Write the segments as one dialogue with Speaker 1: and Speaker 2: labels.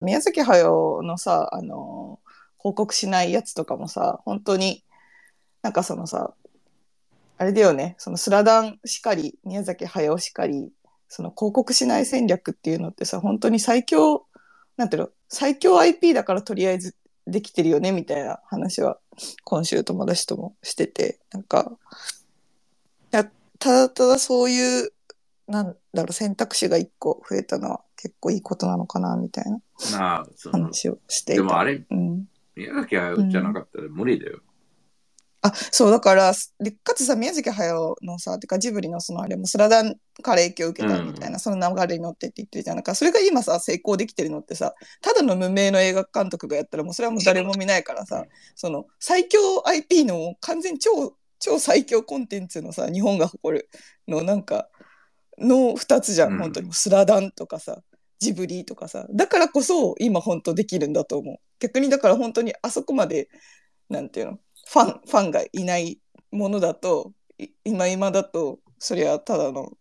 Speaker 1: 宮崎駿のさ、あの、報告しないやつとかもさ、本当に、なんかそのさ、あれだよね、そのスラダンしかり、宮崎駿しかり、その広告しない戦略っていうのってさ、本当に最強、なんていうの、最強 IP だからとりあえずできてるよねみたいな話は今週友達ともしてて、なんか、ただただそういう、なんだろう、選択肢が一個増えたのは結構いいことなのかなみたいな
Speaker 2: なあ、その、
Speaker 1: 話をしていた。
Speaker 2: でもあれ、
Speaker 1: うん。
Speaker 2: 宮崎駿じゃなかったら無理だよ。
Speaker 1: あ、そう、だから、でかつさ、宮崎駿のさ、てかジブリのそのあれもスラダンから影響を受けたみたいな、その流れに乗ってって言ってるじゃん。なんかそれが今さ、成功できてるのってさ、ただの無名の映画監督がやったらもうそれはもう誰も見ないからさ、その最強 IP の完全超、超最強コンテンツのさ、日本が誇るのなんか、の2つじゃん、
Speaker 2: うん
Speaker 1: 本当に。スラダンとかさ、ジブリとかさ。だからこそ今本当できるんだと思う。逆にだから本当にあそこまで、なんていうの、ファン、ファンがいないものだと、い今今だと、そりゃただの、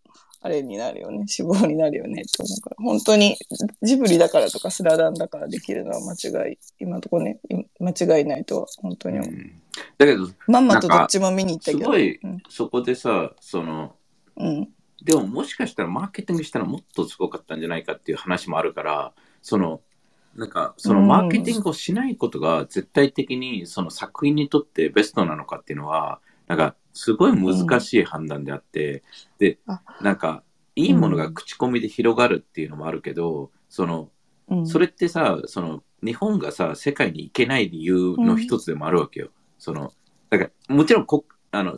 Speaker 1: あれになるよね。死亡になるよね。と思うから。本当に、ジブリだからとかスラダンだからできるのは間違い、今のところね、い間違いないとは本当に思う。
Speaker 2: うんだけど、
Speaker 1: まんまとどっちも見に行ったけど。
Speaker 2: すごい
Speaker 1: うん。
Speaker 2: そこでさ、その、
Speaker 1: うん。
Speaker 2: でももしかしたらマーケティングしたらもっとすごかったんじゃないかっていう話もあるから、その、なんか、その
Speaker 1: うん。
Speaker 2: マーケティングをしないことが絶対的にその作品にとってベストなのかっていうのは、なんか、すごい難しい判断であって、で
Speaker 1: あ、
Speaker 2: なんか、いいものが口コミで広がるっていうのもあるけど、その、
Speaker 1: うん、
Speaker 2: それってさ、その、日本がさ、世界に行けない理由の一つでもあるわけよ。その、だから、もちろんこ、あの、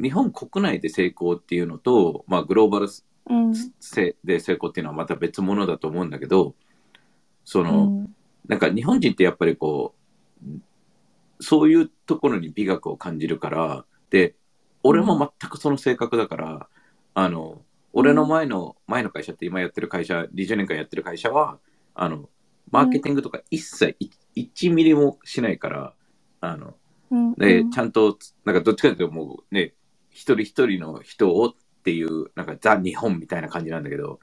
Speaker 2: 日本国内で成功っていうのと、まあ、グローバルで成功っていうのはまた別物だと思うんだけど、そ
Speaker 1: う
Speaker 2: の、
Speaker 1: ん。
Speaker 2: なんか日本人ってやっぱりこう、そういうところに美学を感じるから、で、俺も全くその性格だから、あの、俺の前の、前の会社って今やってる会社、20年間やってる会社は、あの、マーケティングとか一切い1ミリもしないから、あの、
Speaker 1: うん。
Speaker 2: で、ちゃんと、なんかどっちかというともうね、一人一人の人をっていう、なんかザ・日本みたいな感じなんだけど、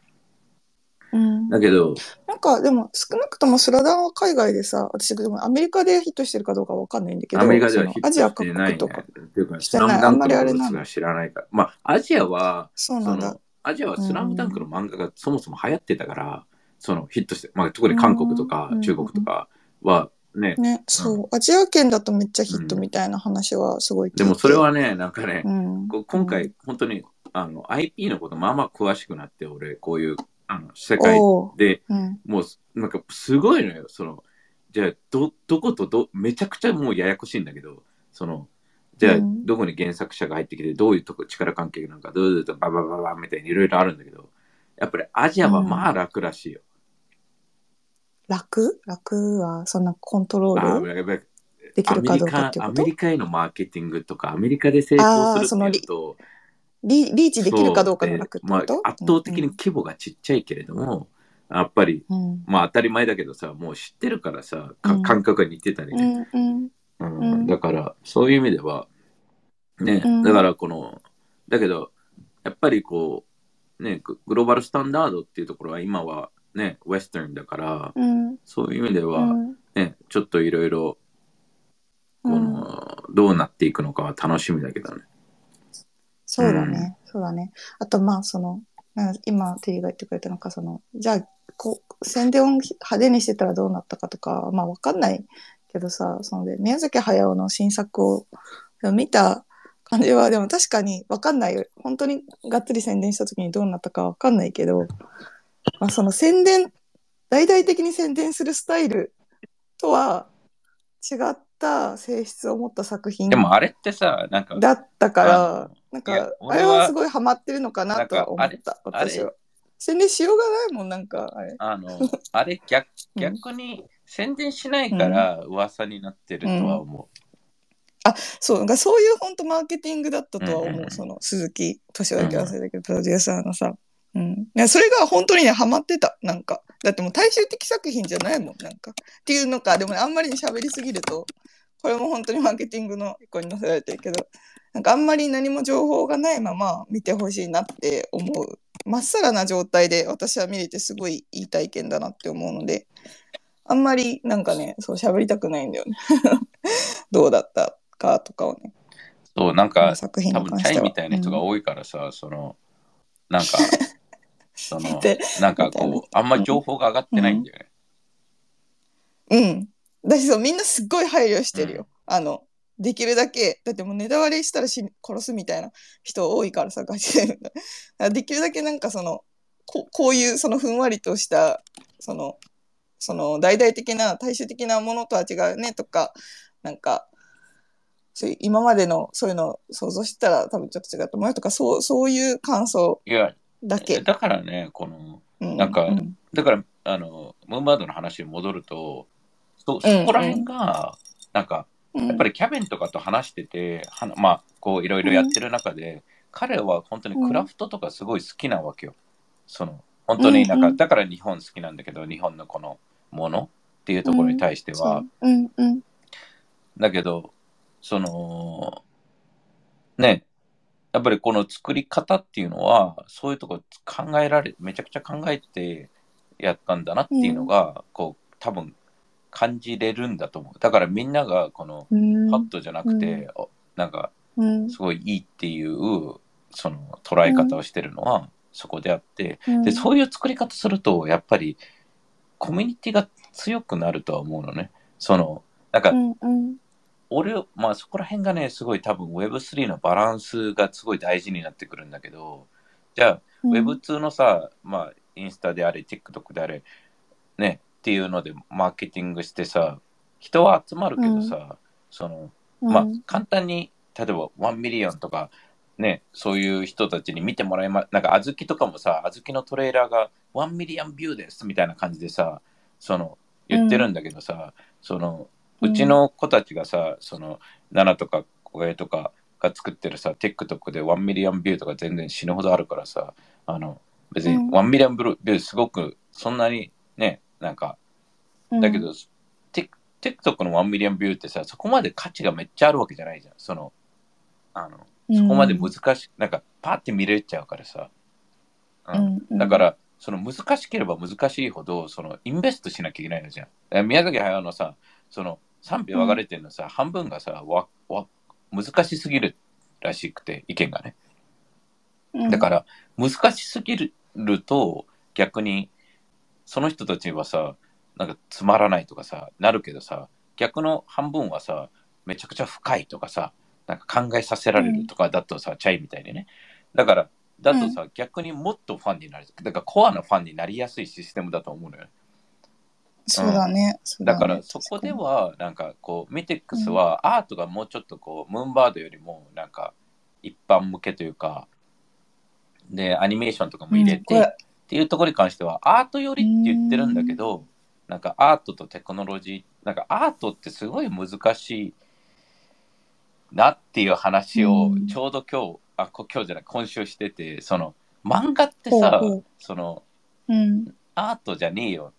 Speaker 1: うん。
Speaker 2: だけど、
Speaker 1: なんかでも少なくともスラダンは海外でさ私でもアメリカでヒットしてるかどうかわかんないんだけど
Speaker 2: アメリカではヒットしてないね。
Speaker 1: 国とか
Speaker 2: っていうか、スラムダンクの知らないから。まあ、アジアは、
Speaker 1: そうなんだ。
Speaker 2: アジアはスラムダンクの漫画がそもそも流行ってたから、そのヒットして、まあ、特に韓国とか
Speaker 1: うん。
Speaker 2: 中国とかはね、
Speaker 1: ねそう。アジア圏だとめっちゃヒットみたいな話はすごい聞いて。
Speaker 2: でもそれはね、なんかね、
Speaker 1: うん。
Speaker 2: 今回、本当にあの IP のことまあまあ詳しくなって、俺、こういうあの世界で
Speaker 1: うん。
Speaker 2: もう、なんかすごいのよ、その、じゃあ、ど、どことど、めちゃくちゃもうややこしいんだけど、その、じゃあ、
Speaker 1: うん。
Speaker 2: どこに原作者が入ってきて、どういうとこ力関係なんか、どういうとババババみたいにいろいろあるんだけど、やっぱりアジアはまあ楽らしいよ。
Speaker 1: 楽？楽はそんなコントロ
Speaker 2: あ
Speaker 1: ールできるかどうかっていうこと？
Speaker 2: アメリカへのマーケティングとか、アメリカで成功するっていうと、
Speaker 1: リリーチできるかどうかの楽って
Speaker 2: ま
Speaker 1: こと、
Speaker 2: あ、圧倒的に規模がちっちゃいけれども、やっぱり、
Speaker 1: うん。
Speaker 2: まあ当たり前だけどさ、もう知ってるからさ、か
Speaker 1: うん。
Speaker 2: 感覚が似てたり
Speaker 1: う
Speaker 2: ね。
Speaker 1: んうん。
Speaker 2: うん。
Speaker 1: うん。
Speaker 2: だから、そういう意味では、ね、
Speaker 1: うん。
Speaker 2: だからこの、だけど、やっぱりこう、ね、ググローバルスタンダードっていうところは今はね、ウェスタンだから、
Speaker 1: うん
Speaker 2: そういう意味では、
Speaker 1: うん
Speaker 2: ね、ちょっといろいろ、この、どうなっていくのかは楽しみだけどね。
Speaker 1: そうだね、そうだね。あと、まあ、その、今、テリーが言ってくれたのか、その、じゃあ、こう、宣伝を派手にしてたらどうなったかとか、まあ、わかんないけどさ、そので、宮崎駿の新作を見た感じは、でも確かにわかんないよ。本当にがっつり宣伝した時にどうなったかわかんないけど、まあ、その宣伝、大々的に宣伝するスタイルとは違った性質を持った作品
Speaker 2: でもあれってさ、なんか、
Speaker 1: だったか
Speaker 2: あ
Speaker 1: らなんか、あれはすごいハマってるのかなとは思った、私は。宣伝しようがないもん、なんか、あれ。
Speaker 2: あの、あれ逆、
Speaker 1: うん
Speaker 2: 逆に宣伝しないから噂になってるとは思
Speaker 1: そう、なんかそういう本当マーケティングだったとは思う、
Speaker 2: うんうんうん
Speaker 1: その鈴木敏夫だけ忘れたけど、プロデューサーのさ。うん。それが本当にね、ハマってた、なんか。だってもう大衆的作品じゃないもん、なんか。っていうのか、でもね、あんまりに喋りすぎると、これも本当にマーケティングの一個に載せられてるけど、なんかあんまり何も情報がないまま見てほしいなって思う。まっさらな状態で私は見れてすごいいい体験だなって思うので、あんまりなんかね、そう喋りたくないんだよね。どうだったかとかをね。
Speaker 2: そう、なんか、
Speaker 1: 作品
Speaker 2: 多分チャイ。みたいな人が
Speaker 1: うん
Speaker 2: 多いからさ、その、なんか、その
Speaker 1: で、
Speaker 2: なんかこう、あんまり情報が上がってないんだよね。
Speaker 1: うん。だしそう、みんなすっごい配慮してるよ。あの、できるだけ、だってもうネタ割れしたら死ぬ殺すみたいな人多いからさ、ガチで。できるだけなんかその、ここういうそのふんわりとした、その、その大々的な大衆的なものとは違うねとか、なんか、そういう今までのそういうのを想像してたら多分ちょっと違うと思うよとか、そう、そういう感想
Speaker 2: いや、
Speaker 1: だけ。
Speaker 2: だからね、この、
Speaker 1: う
Speaker 2: なんか
Speaker 1: うん。
Speaker 2: だから、あの、ムーンバードの話に戻ると、そそ
Speaker 1: うん
Speaker 2: こら辺が、なんか、
Speaker 1: うん。
Speaker 2: やっぱりキャビンとかと話してて、はなまあ、こういろいろやってる中で、彼は本当にクラフトとかすごい好きなわけよ。その、本当になんか、
Speaker 1: うんうん
Speaker 2: だから日本好きなんだけど、日本のこのものっていうところに対しては、
Speaker 1: うんうん。
Speaker 2: だけど、その、ね、やっぱりこの作り方っていうのは、そういうとこ考えられ、めちゃくちゃ考えてやったんだなっていうのが、こう、多分感じれるんだと思う。だからみんながこの、
Speaker 1: うん。
Speaker 2: パッとじゃなくて、おなんか、
Speaker 1: うん。
Speaker 2: すごいいいっていう、その捉え方をしてるのは、そこであって、
Speaker 1: うん。
Speaker 2: で、そういう作り方すると、やっぱり、コミュニティが強くなるとは思うのね。その、なんか
Speaker 1: う、んうん
Speaker 2: 俺、まあそこら辺がね、すごい多分 Web3 のバランスがすごい大事になってくるんだけど、じゃあ、
Speaker 1: うん。
Speaker 2: Web2 のさ、まあインスタであれ、TikTok であれ、ね、っていうのでマーケティングしてさ、人は集まるけどさ、その、まあ簡単に、例えば1 million とか、ね、そういう人たちに見てもらいま、なんか Azuki とかもさ、 Azuki のトレーラーが1 million view ですみたいな感じでさ、その、言ってるんだけどさ、その、うちの子たちがさ、その、7とか小江とかが作ってるさ、TikTok で1 million view とか全然死ぬほどあるからさ、あの、別に
Speaker 1: うん
Speaker 2: 1 million view すごく、そんなにね、なんか、だけど、テ TikTok の1 million view ってさ、そこまで価値がめっちゃあるわけじゃないじゃん。その、あの、そこまで難しい、なんか、パーって見れちゃうからさ。うんだから、その難しければ難しいほど、その invest しなきゃいけないのじゃん。え宮崎駿のさ、その賛否分かれてるのさ、半分がさわわ、難しすぎるらしくて、意見がね。だから、難しすぎると、逆に、その人たちはさ、なんかつまらないとかさ、なるけどさ、逆の半分はさ、めちゃくちゃ深いとかさ、なんか考えさせられるとかだとさ、チャイみたいにね。だから、だとさ、逆にもっとファンになる。だからコアなファンになりやすいシステムだと思うのよ。
Speaker 1: そうだね。
Speaker 2: だからそこで、は、なんかこう、ミテックスはアートがもうちょっとこう、ムーンバードよりも、なんか一般向けというか、で、アニメーションとかも入れて、っていうところに関しては、アート寄りって言ってるんだけど、なんかアートとテクノロジー、なんかアートってすごい難しいなっていう話を
Speaker 1: うん。
Speaker 2: ちょうど今日、あ、こ今日じゃない、今週してて、その漫画ってさその
Speaker 1: うん。
Speaker 2: アートじゃねえよ。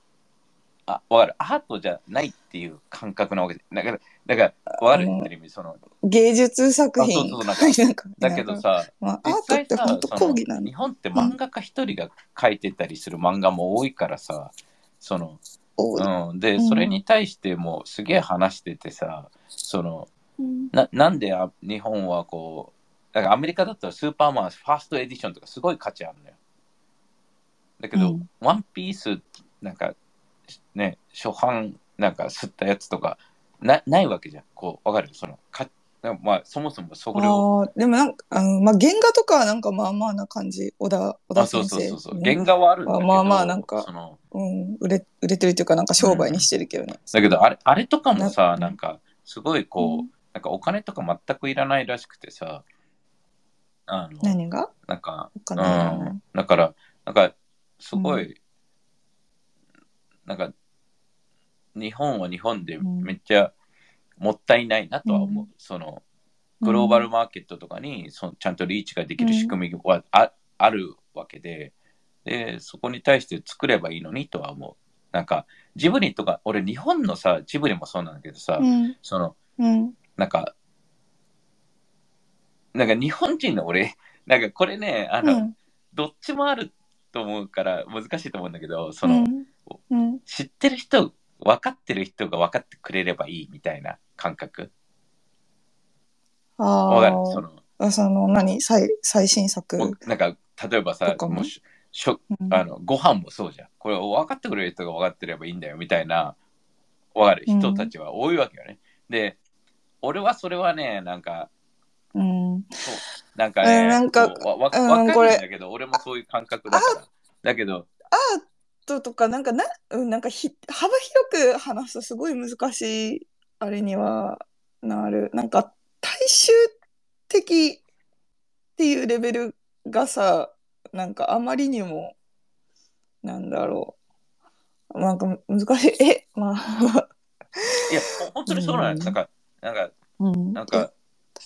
Speaker 2: あ、わかる。アートじゃないっていう感覚なわけで。だから、だから、わかる
Speaker 1: うん
Speaker 2: ってる意味、その、
Speaker 1: 芸術作品。
Speaker 2: あそうそうなんか だけど、さ、
Speaker 1: まあ、アートって本当
Speaker 2: そ
Speaker 1: 講義なの
Speaker 2: の日。本って漫画家一人が描いてたりする漫画も多いからさ、その、
Speaker 1: 多い
Speaker 2: うん、で、
Speaker 1: うん
Speaker 2: それに対してもすげえ話しててさ、その、
Speaker 1: うん
Speaker 2: ななんであ日本はこう、だからアメリカだったらスーパーマンファーストエディションとかすごい価値あるのよ。だけど、
Speaker 1: うん
Speaker 2: ワンピース、なんか、ね、初版、なんか吸ったやつとか、なないわけじゃん。こう、わかる？その、かまあ、そもそもそれを、
Speaker 1: でもなんか、あのまあ、原画とかはなんかまあまあな感じ。小田、小田
Speaker 2: あ、そう
Speaker 1: 先生。
Speaker 2: そうそうそう、
Speaker 1: ね
Speaker 2: 原画はあるんだけど、
Speaker 1: まあまあなんか
Speaker 2: その、
Speaker 1: うん、売れ、売れてるっていうか、なんか商売にしてるけどね。
Speaker 2: だけど、あれ、あれとかもさ、
Speaker 1: な
Speaker 2: なんか、すごいこう、
Speaker 1: うん
Speaker 2: なんかお金とか全くいらないらしくてさ、あの、
Speaker 1: 何が？
Speaker 2: なんか、
Speaker 1: お金いらない
Speaker 2: うん、だから、なんか、すごい、なんか、日本は日本でめっちゃもったいないなとは思う。
Speaker 1: うん
Speaker 2: その、グローバルマーケットとかにそちゃんとリーチができる仕組みはあ,、あるわけで、で、そこに対して作ればいいのにとは思う。なんか、ジブリとか、俺日本のさ、ジブリもそうなんだけどさ、
Speaker 1: うん。
Speaker 2: その、
Speaker 1: うん。
Speaker 2: なんか、なんか日本人の俺、なんかこれね、あの、
Speaker 1: うん。
Speaker 2: どっちもあると思うから難しいと思うんだけど、その、
Speaker 1: うん。うん。
Speaker 2: 知ってる人分かってる人が分かってくれればいいみたいな感覚。
Speaker 1: あ
Speaker 2: わかる？そ
Speaker 1: ー
Speaker 2: の
Speaker 1: あ。その、何？最最新作。
Speaker 2: なんか例えばさ
Speaker 1: も
Speaker 2: ししょ
Speaker 1: うん
Speaker 2: あのご飯もそうじゃんこれ分かってくれる人が分かってればいいんだよみたいな分かる人たちは多いわけよね、で俺はそれはねなんか
Speaker 1: うん。
Speaker 2: そうなんかね、
Speaker 1: うんなんか
Speaker 2: 分かるんだけど俺もそういう感覚だからだけど
Speaker 1: ととか、なんかな、うんなんかひ幅広く話すとすごい難しい、あれにはなる。なんか、大衆的っていうレベルがさ、なんかあまりにも、なんだろう。なんか難しい。え、まあ、
Speaker 2: いやほ本当にそうなんです、
Speaker 1: うん
Speaker 2: なんかなんか
Speaker 1: うん
Speaker 2: なんか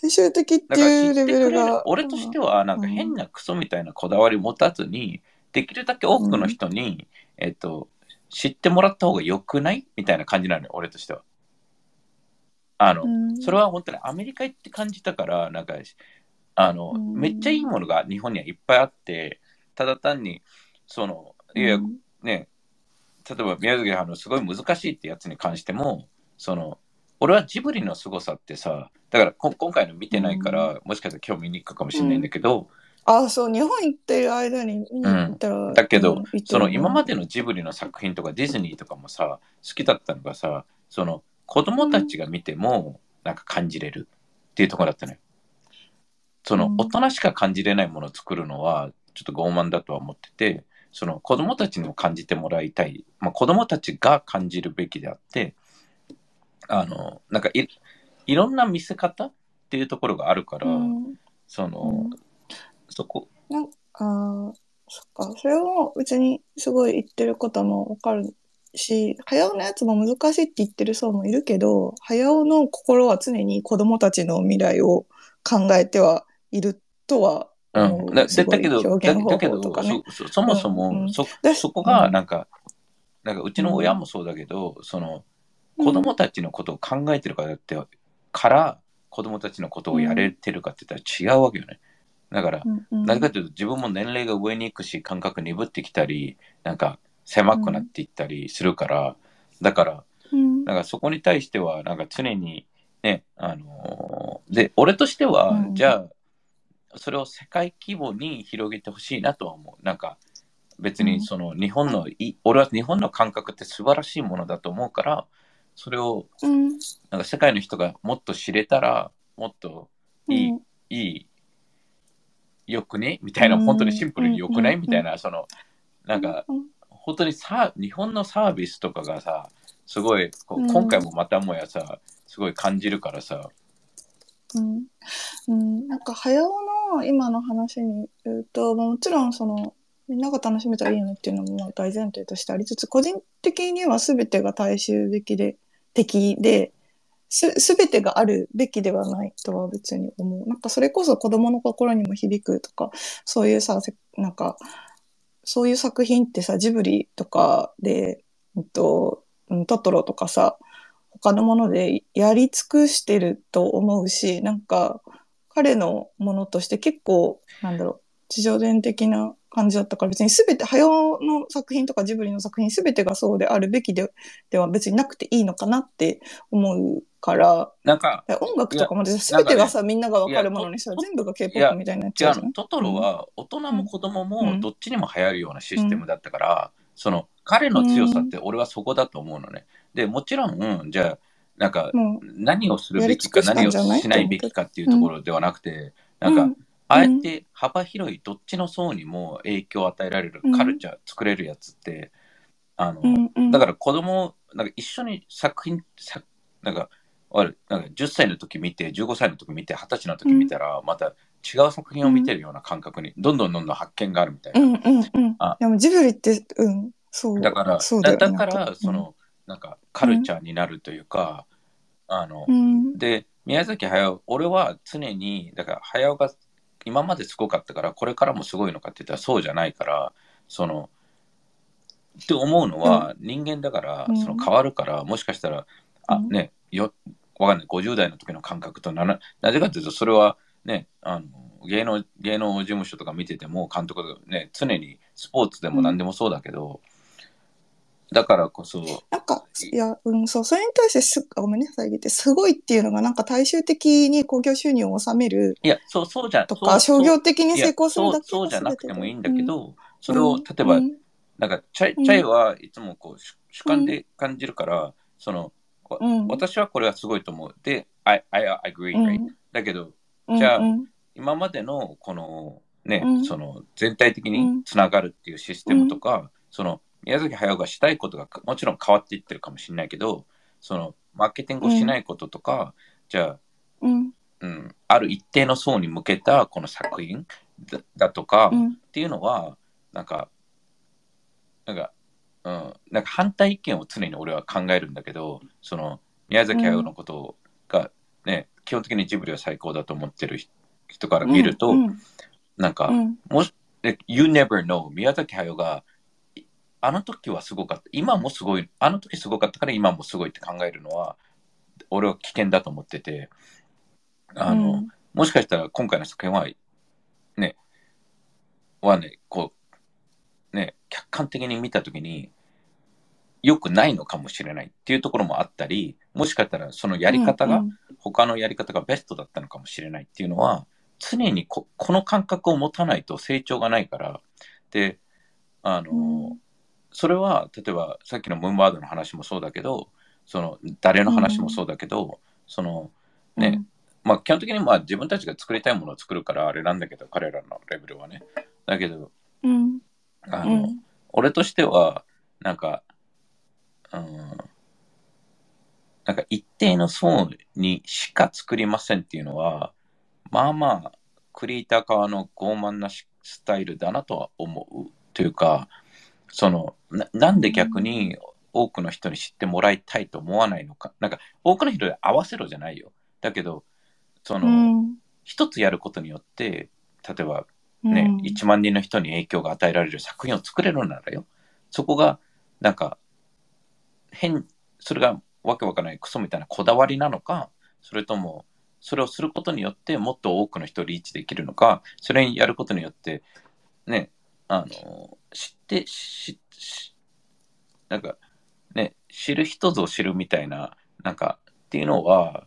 Speaker 1: 大衆的っていうレベルが。
Speaker 2: 俺としてはなんか変なクソみたいなこだわり持たずにできるだけ多くの人に、えっと知ってもらった方が良くない？みたいな感じなのよ俺としては。あの、
Speaker 1: うん。
Speaker 2: それは本当にアメリカ行って感じたからなんかあの、
Speaker 1: うん。
Speaker 2: めっちゃいいものが日本にはいっぱいあってただ単にそのいやね例えば宮崎駿のすごい難しいってやつに関してもその俺はジブリの凄さってさだからこ今回の見てないから、もしかしたら今日見に行くかもしれないんだけど、
Speaker 1: あ、そう、日本行ってる間に見に行ったら。
Speaker 2: だけど、
Speaker 1: うん行ってる
Speaker 2: その今までのジブリの作品とかディズニーとかもさ好きだったのがさその子供たちが見てもなんか感じれるっていうところだったのよ。その
Speaker 1: うん。
Speaker 2: 大人しか感じれないものを作るのはちょっと傲慢だとは思っててその子供たちにも感じてもらいたい、まあ、子供たちが感じるべきであってあのなんかいいろんな見せ方っていうところがあるから、
Speaker 1: うん。
Speaker 2: その、
Speaker 1: うん
Speaker 2: そこ。
Speaker 1: なんあーそっか。それも別にすごい言ってることもわかるし、早尾のやつも難しいって言ってる層もいるけど、早尾の心は常に子供たちの未来を考えてはいるとは
Speaker 2: うん、だだだけど、だだけど。そそそもそも、
Speaker 1: うん。うん
Speaker 2: そ
Speaker 1: だ
Speaker 2: そこが
Speaker 1: うん。
Speaker 2: なんか、なんかうちの親もそうだけど、その子供たちのことを考えてるからって、から子供たちのことをやれてるかって言ったら違うわけよね。だから、なぜかというと自分も年齢が上に行くし、感覚鈍ってきたり、なんか狭くなっていったりするから、だから、
Speaker 1: うん。
Speaker 2: なんかそこに対しては、なんか常にね、あのーで、俺としては、
Speaker 1: うん。
Speaker 2: じゃあ、それを世界規模に広げてほしいなとは思う。なんか、別にその日本のい、俺は日本の感覚って素晴らしいものだと思うから、それを
Speaker 1: うん。
Speaker 2: なんか世界の人がもっと知れたら、もっといい、
Speaker 1: うん。
Speaker 2: いい、よくね？みたいな、
Speaker 1: うん。
Speaker 2: 本当にシンプルによくない？
Speaker 1: うん。
Speaker 2: みたいな、その、なんか、
Speaker 1: うん。
Speaker 2: 本当にさ日本のサービスとかがさすごい今回もまたもやさすごい感じるからさ。
Speaker 1: うん。うん、なんか早尾の今の話に言うと、まあもちろんそのみんなが楽しめたらいいよねっていうのもまあ大前提としてありつつ個人的には全てが大衆的で的です全てがあるべきではないとは別に思う。なんかそれこそ子供の心にも響くとかそういうさなんかそういう作品ってさジブリとかで、うんとトトロとかさ他のものでやり尽くしてると思うし、なんか彼のものとして結構、なんだろう、地上伝的な感じだったから別に全て、早尾の作品とかジブリの作品全てがそうであるべきででは別になくていいのかなって思うから、
Speaker 2: なんか
Speaker 1: 音楽とかも全てがさ、みんながわかるものにしたら
Speaker 2: と
Speaker 1: 全部が K-POP みたいになっちゃうじゃ
Speaker 2: トトロは大人も子供もどっちにも流行るようなシステムだったから、その彼の強さって俺はそこだと思うのね。でもちろん、うんじゃあなんか
Speaker 1: も
Speaker 2: 何をするべきか何をしないべきかっていうところではなくて、なんか、
Speaker 1: うん
Speaker 2: あえて幅広いどっちの層にも影響を与えられるカルチャー作れるやつって、あの、
Speaker 1: うんうん。
Speaker 2: だから子供なんか一緒に作品さなんかあるなんか10歳の時見て15歳の時見て20歳の時見たら、また違う作品を見てるような感覚にどんどんどんどん発見があるみたいな。
Speaker 1: うんうんうん。
Speaker 2: あ。
Speaker 1: でもジブリって、うん、そう。
Speaker 2: だから
Speaker 1: そうだ
Speaker 2: だだからそ、の、なんかカルチャーになるというか、あの、
Speaker 1: うん、
Speaker 2: で宮崎駿俺は常にだから駿が今まですごかったからこれからもすごいのかって言ったらそうじゃないからそのって思うのは、人間だから
Speaker 1: うん。
Speaker 2: その変わるから、もしかしたらあ
Speaker 1: うん。
Speaker 2: ねよわかんない。50代の時の感覚となななぜかというとそれはねあの芸能芸能事務所とか見てても監督がね常にスポーツでも何でもそうだけど、だからこそ、
Speaker 1: なんか、いや、うん、そう、それに対してす、ごめんね、遮って、すごいっていうのが、なんか大衆的に興行収入を収める
Speaker 2: いや、そう、そうじゃ、
Speaker 1: とか、商業的に成功するだけ
Speaker 2: そうそうじゃなくてもいいんだけ
Speaker 1: うん
Speaker 2: ど、それを、例えば、
Speaker 1: うん
Speaker 2: なんか、チャイ、チャイはいつもこう、主主観で感じるから、その、私はこれはすごいと思う。で、I, I agree, right? だけど、じゃあ今までのこのね、その全体的につながるっていうシステムとか、その宮崎駿がしたいことがもちろん変わっていってるかもしれないけど、そのマーケティングをしないこととか、じゃあ、
Speaker 1: うん。
Speaker 2: うん、ある一定の層に向けたこの作品だだとか、っ
Speaker 1: うん。
Speaker 2: ていうのは、なんか、なんか、うん、なんか反対意見を常に俺は考えるんだけど、その宮崎駿のことがね、基本的にジブリは最高だと思ってる人から見ると、
Speaker 1: うん。
Speaker 2: なんか、
Speaker 1: うん。
Speaker 2: もし、You never know 宮崎駿が、いあの時はすごかった。今もすごい、あの時すごかったから今もすごいって考えるのは、俺は危険だと思ってて、あの、
Speaker 1: うん。
Speaker 2: もしかしたら今回の作品は、ね、はね、こう、ね、客観的に見たときに、良くないのかもしれないっていうところもあったり、もしかしたらそのやり方が、
Speaker 1: うん。
Speaker 2: 他のやり方がベストだったのかもしれないっていうのは、常にここの感覚を持たないと成長がないから、で、あの、
Speaker 1: うん
Speaker 2: それは、例えばさっきのムーンバードの話もそうだけど、その誰の話もそうだけど、そのね、まあ基本的にまあ自分たちが作りたいものを作るからあれなんだけど、彼らのレベルはね。だけど、
Speaker 1: うん
Speaker 2: あの、
Speaker 1: うん
Speaker 2: 俺としては、なんか、うん、なんか一定の層にしか作りませんっていうのは、まあまあ、クリエイター側の傲慢なしスタイルだなとは思う。というか、そのな、なんで逆に多くの人に知ってもらいたいと思わないのか？なんか、多くの人で合わせろじゃないよ。だけど、その、
Speaker 1: うん
Speaker 2: 一つやることによって、例えば
Speaker 1: うん
Speaker 2: ね、1万人の人に影響が与えられる作品を作れるならよ。そこが、なんか、変、それがわけわからないクソみたいなこだわりなのか、それとも、それをすることによってもっと多くの人をリーチできるのか、それにやることによって、ね、あの、知って、し、しなんか、ね、知る人ぞ知るみたいな、なんか、っていうのは、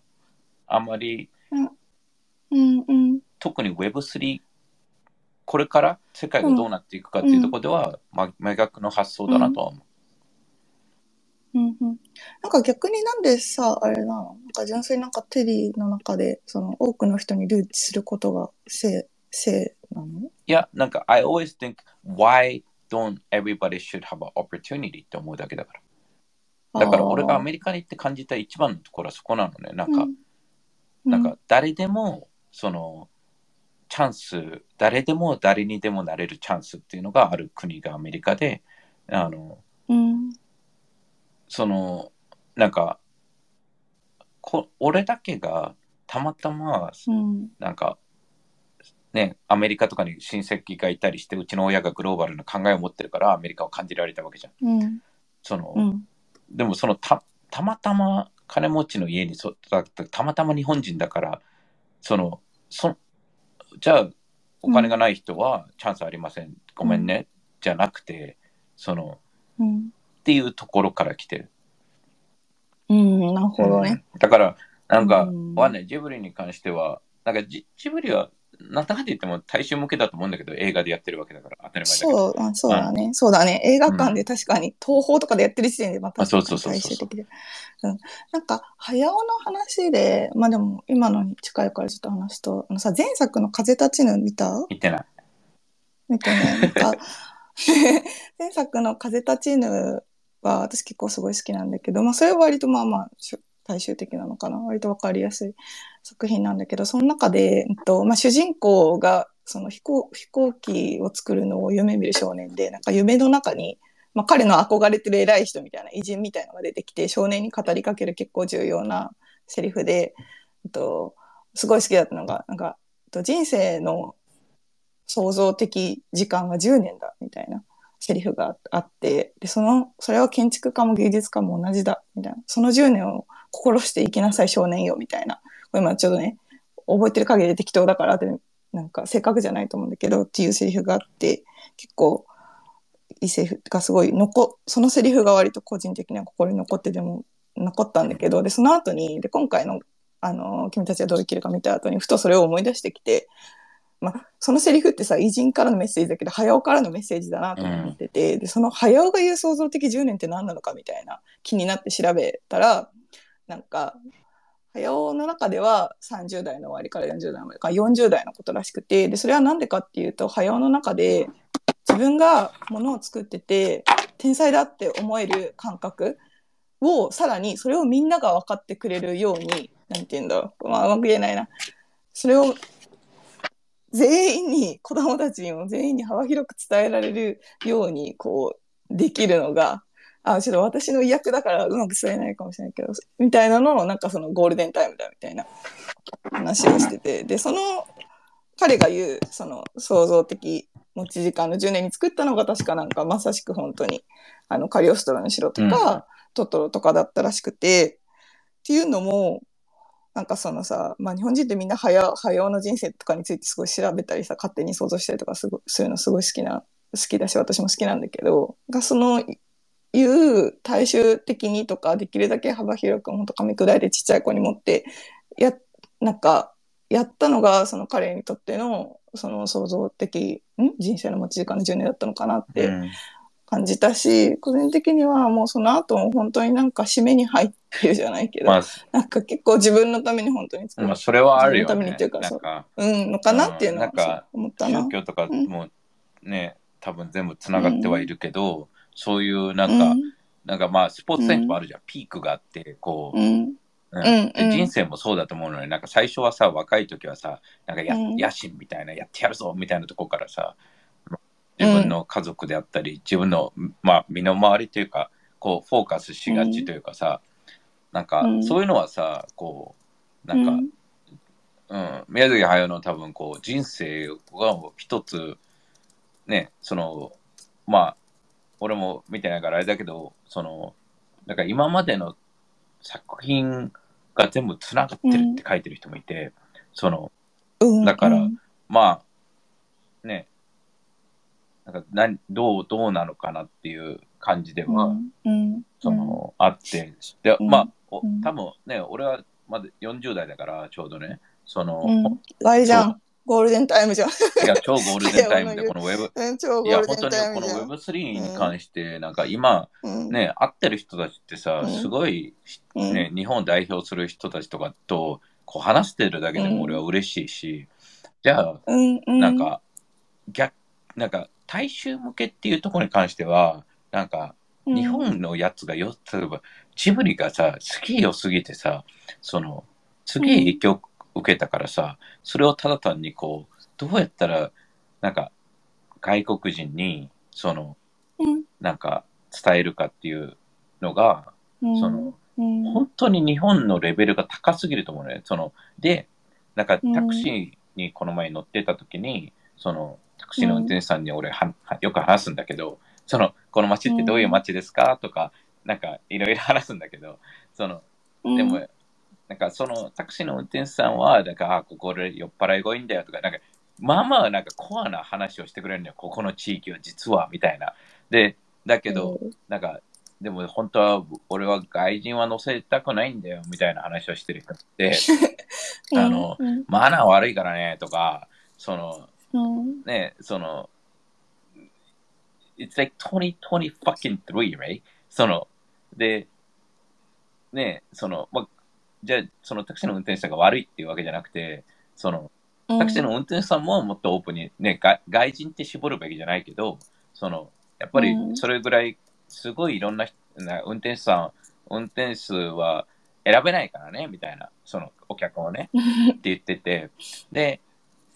Speaker 2: あんまり、
Speaker 1: うんうん
Speaker 2: 特に Web3 これから世界がどうなっていくかっていうところでは、ま真逆の発想だなとは思う。
Speaker 1: うん。うんなんか逆になんでさ、あれなの？なんか純粋になんかテリーの中で、その多くの人にルーチすることがせい、せいなの？
Speaker 2: いや、なんか I always think why don't everybody should have an opportunity って思うだけだから。だから俺がアメリカに行って感じた一番のところはそこなのね。なんか、なんか誰でもそのチャンス、誰でも誰にでもなれるチャンスっていうのがある国がアメリカで、あの、
Speaker 1: うん、
Speaker 2: その、なんか、こ俺だけがたまたま、
Speaker 1: うん、
Speaker 2: なんか、ね、アメリカとかに親戚がいたりして、うちの親がグローバルな考えを持ってるから、アメリカを感じられたわけじゃん。
Speaker 1: うん、
Speaker 2: その、
Speaker 1: うん、
Speaker 2: でもそのた、たまたま金持ちの家に育った、たまたま日本人だから、その、そじゃあ、お金がない人はチャンスありません。ごめんね。じゃなくて、その、
Speaker 1: うん、
Speaker 2: っていうところから来てる。
Speaker 1: うん、なるほどね。
Speaker 2: だから、なんか、
Speaker 1: うん
Speaker 2: はね、ジブリに関しては、なんかジジブリは、なんだかんだ言っても大衆向けだと思うんだけど、映画でやってるわけだから、当たり前だけど。
Speaker 1: そう、あそうだね。そうだね。映画館で確かに、東宝とかでやってる時点でまた
Speaker 2: あそうそうそうそう
Speaker 1: 最終的ん。なんか、早尾の話で、まあでも、今のに近いからちょっと話すと、あのさ、前作の風立ちぬ見た？
Speaker 2: 言ってない。
Speaker 1: 見てね、なんか、前作の風立ちぬは私結構すごい好きなんだけど、まあそれは割とまあまあ大衆的なのかな？割とわかりやすい作品なんだけど、その中で、えっと、まあ主人公がその飛行飛行機を作るのを夢見る少年で、なんか夢の中に、まあ彼の憧れてる偉い人みたいな偉人みたいのが出てきて、少年に語りかける結構重要なセリフで、えっと、すごい好きだったのが、なんか、えっと人生の創造的時間は10年だみたいなセリフがあってでそのそれは建築家も芸術家も同じだみたいな。その10年を心して生きなさい少年よみたいな。これ今ちょっとね覚えてる限り適当だからでなんか正確じゃないと思うんだけどっていうセリフがあって結構いいセリフがすごい残そのセリフが割と個人的には心に残ってでも残ったんだけどでその後にで今回のあの「君たちはどう生きるか」見た後にふとそれを思い出してきて、まあ、そのセリフってさ偉人からのメッセージだけど早尾からのメッセージだなと思ってて、でその早尾が言う創造的10年って何なのかみたいな気になって調べたらなんか早尾の中では30代の終わりから40代の終わりから40代のことらしくてでそれは何でかっていうと早尾の中で自分がものを作ってて天才だって思える感覚をさらにそれをみんなが分かってくれるようになんて言うんだろう、まあ、うまく言えないな。それを全員に子供たちにも全員に幅広く伝えられるようにこうできるのがあちょっと私の役だからうまく伝えないかもしれないけどみたいなのをなんかそのゴールデンタイムだみたいな話をしててでその彼が言うその創造的持ち時間の10年に作ったのが確かなんかまさしく本当にあのカリオストロの城とか、
Speaker 2: うん。
Speaker 1: トトロとかだったらしくてっていうのもなんかそのさ、まあ、日本人ってみんな早早の人生とかについてすごい調べたりさ勝手に想像したりとかすごそういうのすごい好きな好きだし私も好きなんだけどがそのいう大衆的にとかできるだけ幅広く本当噛み砕いてちっちゃい子に持ってやなんかやったのがその彼にとってのその創造的ん？人生の持ち時間の10年だったのかなって感じたし、個人的にはもうその後も本当になんか締めに入ってるじゃないけど、
Speaker 2: まあ、
Speaker 1: なんか結構自分のために本当に作る。
Speaker 2: まあ、、それはあるよ
Speaker 1: 自分のために
Speaker 2: ね
Speaker 1: っていうか。
Speaker 2: なんか、
Speaker 1: うん、のかなっていうのは
Speaker 2: うんなんか
Speaker 1: そう思ったな。
Speaker 2: 宗教とかもね、多分全部つながってはいるけど、そういうなんか、
Speaker 1: うん。
Speaker 2: なんかまあ、スポーツ選手もあるじゃん。ピークがあって、こう、
Speaker 1: うん、
Speaker 2: うん。人生もそうだと思うのに、なんか最初はさ、若い時はさ、なんかや、
Speaker 1: うん。
Speaker 2: 野心みたいな、やってやるぞみたいなとこからさ、自分の家族であったり、自分の、まあ、身の回りというか、こう、フォーカスしがちというかさ、なんか、
Speaker 1: うん。
Speaker 2: そういうのはさ、こう、なんか、うん、宮崎駿の多分こう人生が一つねそのまあ俺も見てないからあれだけどそのなんか今までの作品が全部つながってるって書いてる人もいて、その
Speaker 1: うん。
Speaker 2: だから
Speaker 1: うん。
Speaker 2: まあねなんか何どうどうなのかなっていう感じでは、その、あって。で、
Speaker 1: うん。
Speaker 2: まあお
Speaker 1: うん。
Speaker 2: 多分ね俺はまだ40代だからちょうどねその、
Speaker 1: うん、あれじゃ
Speaker 2: そ
Speaker 1: ん。ゴールデンタイムじゃん。
Speaker 2: いや、超ゴールデンタイムで、このウェブ、いや、
Speaker 1: ールデン
Speaker 2: 本当にこの
Speaker 1: タイムじゃん。
Speaker 2: Web3 に関して、なんか今、
Speaker 1: うん、
Speaker 2: ね、会ってる人たちってさ、
Speaker 1: うん。
Speaker 2: すごい、
Speaker 1: うん。
Speaker 2: ね、日本を代表する人たちとかと、こう話してるだけでも俺は嬉しいし、じゃあ、なんか、逆、なんか、大衆向けっていうところに関しては、なんか、
Speaker 1: うん、
Speaker 2: 日本のやつがよ、例えば、ジブリがさ、好きよすぎてさ、その、すげえ影響受けたからさ、それをただ単にこう、どうやったら、なんか、外国人に、その、
Speaker 1: うん、
Speaker 2: なんか、伝えるかっていうのが、
Speaker 1: うん、
Speaker 2: その、
Speaker 1: うん、
Speaker 2: 本当に日本のレベルが高すぎると思うね。その、で、なんかタクシーにこの前乗ってた時に、その、タクシーの運転手さんに俺は、はよく話すんだけど、その、この街ってどういう街ですか？とか、なんかいろいろ話すんだけど、その、
Speaker 1: うん、
Speaker 2: でも、なんかそのタクシーの運転手さんは、なんか、あ、ここで酔っ払いが多いんだよとか、なんか、まあまあなんかコアな話をしてくれるんだよ。ここの地域は実は、みたいな。で、だけど、なんか、でも本当は俺は外人は乗せたくないんだよみたいな話をしてる人って、
Speaker 1: うん、
Speaker 2: あの
Speaker 1: うん、
Speaker 2: マナー悪いからねとか、その
Speaker 1: うん、
Speaker 2: ね、その、It's like 2020 fucking three, right? その、で、ね、その、まあ、じゃあそのタクシーの運転手さんが悪いっていうわけじゃなくて、その、タクシーの運転手さんももっとオープンに、ね、外外人って絞るべきじゃないけど、その、やっぱり
Speaker 1: うん。
Speaker 2: それぐらい、すごいいろんな運転手さん、運転手は選べないからね、みたいな、そのお客をね、って言ってて、で、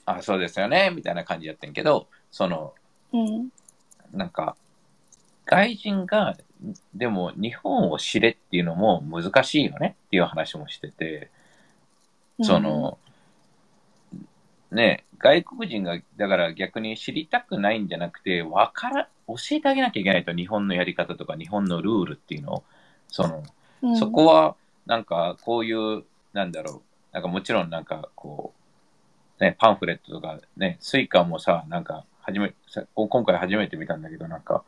Speaker 2: あ、そうですよね、みたいな感じやってんけど、その、
Speaker 1: うん、
Speaker 2: なんか、外人が、でも日本を知れっていうのも難しいよね。っていう話もしてて、その、ね、外国人が、だから逆に知りたくないんじゃなくて、わから、教えてあげなきゃいけないと、日本のやり方とか、日本のルールっていうのを、その、
Speaker 1: うん、
Speaker 2: そこは、なんか、こういう、なんだろう、なんかもちろんなんか、こう、ね、パンフレットとか、ね、スイカもさ、なんか、初め、さ今回初めて見たんだけど、なんか、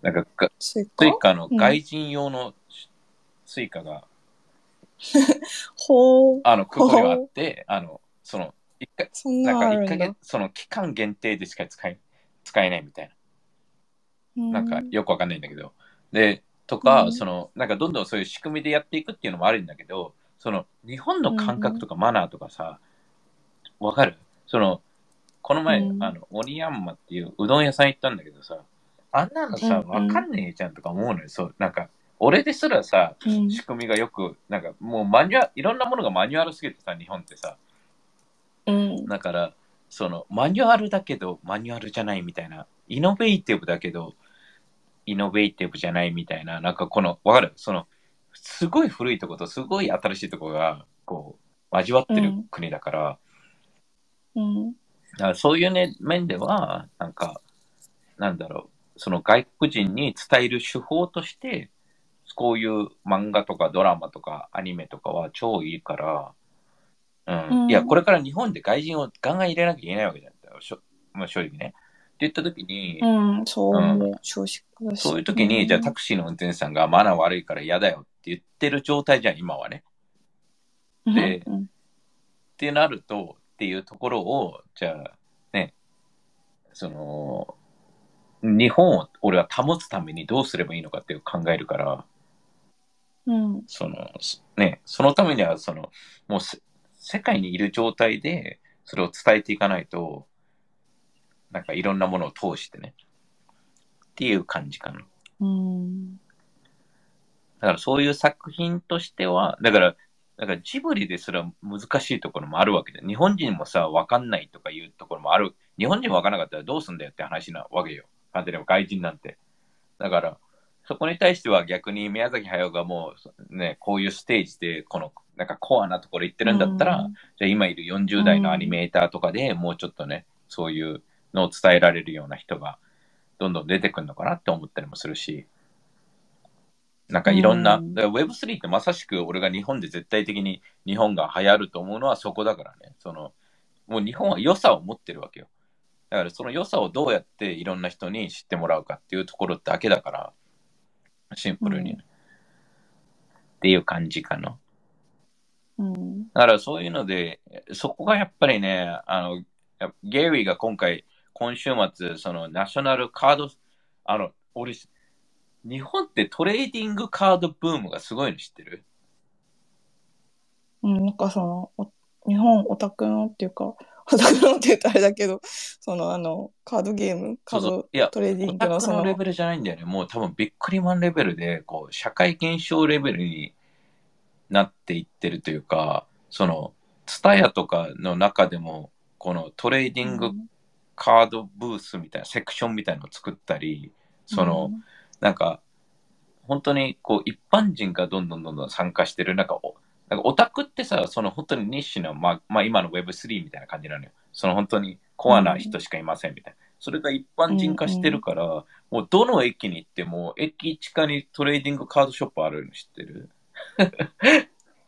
Speaker 2: なんかが、
Speaker 1: スイ
Speaker 2: スイ
Speaker 1: カ
Speaker 2: カの外人用のスイカが、
Speaker 1: ほう。
Speaker 2: あの、空港にあって、あの、その、一回、なんか一ヶ月、。その期間限定でしか使え、使えないみたいな。なんかよくわかんないんだけど。で、とか、
Speaker 1: うん
Speaker 2: その、なんかどんどんそういう仕組みでやっていくっていうのもあるんだけど、その、日本の感覚とかマナーとかさ、わかる？その、この前、
Speaker 1: うん。
Speaker 2: あの、鬼ヤンマっていううどん屋さん行ったんだけどさ、あんなのさ、
Speaker 1: うんうん。
Speaker 2: わかんねえじゃんとか思うのよ。そう、なんか、俺ですらさ、
Speaker 1: うん。
Speaker 2: 仕組みがよく、なんかもうマニュアル、いろんなものがマニュアルすぎてさ、日本ってさ、
Speaker 1: うん。
Speaker 2: だから、その、マニュアルだけど、マニュアルじゃないみたいな、イノベーティブだけど、イノベーティブじゃないみたいな、なんかこの、わかる？その、すごい古いとこと、すごい新しいとこが、こう、交わってる国だから、
Speaker 1: うん。
Speaker 2: だからそういう、ね、面では、なんか、なんだろう、その外国人に伝える手法として、こういう漫画とかドラマとかアニメとかは超いいから、うん。
Speaker 1: うん
Speaker 2: いや、これから日本で外人をガンガン入れなきゃいけないわけじゃん。しょまあ、正直ね。って言った時に、
Speaker 1: うん、そう思う。少子化だし
Speaker 2: そういう時に、じゃあタクシーの運転手さんがマナー悪いから嫌だよって言ってる状態じゃん、今はね。で
Speaker 1: うん
Speaker 2: ってなると、っていうところを、じゃあ、ね、その、日本を俺は保つためにどうすればいいのかっていう考えるから、
Speaker 1: うん。
Speaker 2: その、ね、そのためには、その、もうせ世界にいる状態で、それを伝えていかないと、なんかいろんなものを通してね、っていう感じかな。
Speaker 1: うん。
Speaker 2: だからそういう作品としては、だから、だからジブリですら難しいところもあるわけで、日本人もさ、わかんないとかいうところもある。日本人わからなかったらどうすんだよって話なわけよ。簡単に外人なんて。だから、そこに対しては逆に宮崎駿がもう、ね、こういうステージで、この、なんかコアなところ行ってるんだったら、
Speaker 1: うん
Speaker 2: じゃあ今いる40代のアニメーターとかでもうちょっとね、そういうのを伝えられるような人がどんどん出てくるのかなって思ったりもするし、なんかいろんな、
Speaker 1: うん
Speaker 2: だから Web3 ってまさしく俺が日本で絶対的に日本が流行ると思うのはそこだからね、その、もう日本は良さを持ってるわけよ。だからその良さをどうやっていろんな人に知ってもらうかっていうところだけだから、シンプルに。
Speaker 1: うん
Speaker 2: っていう感じかな。
Speaker 1: うん。
Speaker 2: だからそういうので、そこがやっぱりね、あの、やゲイリーが今回、今週末、そのナショナルカード、あの、俺、日本ってトレーディングカードブームがすごいの知ってる？
Speaker 1: うん、なんかその、お日本オタクのっていうか、オタクのって言うとあれだけど、そのあの、カードゲーム、カードトレーディング
Speaker 2: オタク
Speaker 1: のその、
Speaker 2: のレベルじゃないんだよね。もう多分ビックリマンレベルで、こう、社会現象レベルになっていってるというか、その、ツタヤとかの中でも、このトレーディングカードブースみたいな、セクションみたいなのを作ったり、その、なんか、本当にこう一般人がどんどんどんどん参加してる、なんかお、なんかオタクってさ、その本当に niche な、まあ、まあ今の Web3 みたいな感じなのよ。その本当にコアな人しかいませんみたいな。それが一般人化してるから、もうどの駅に行っても、駅地下にトレーディングカードショップあるの知ってる？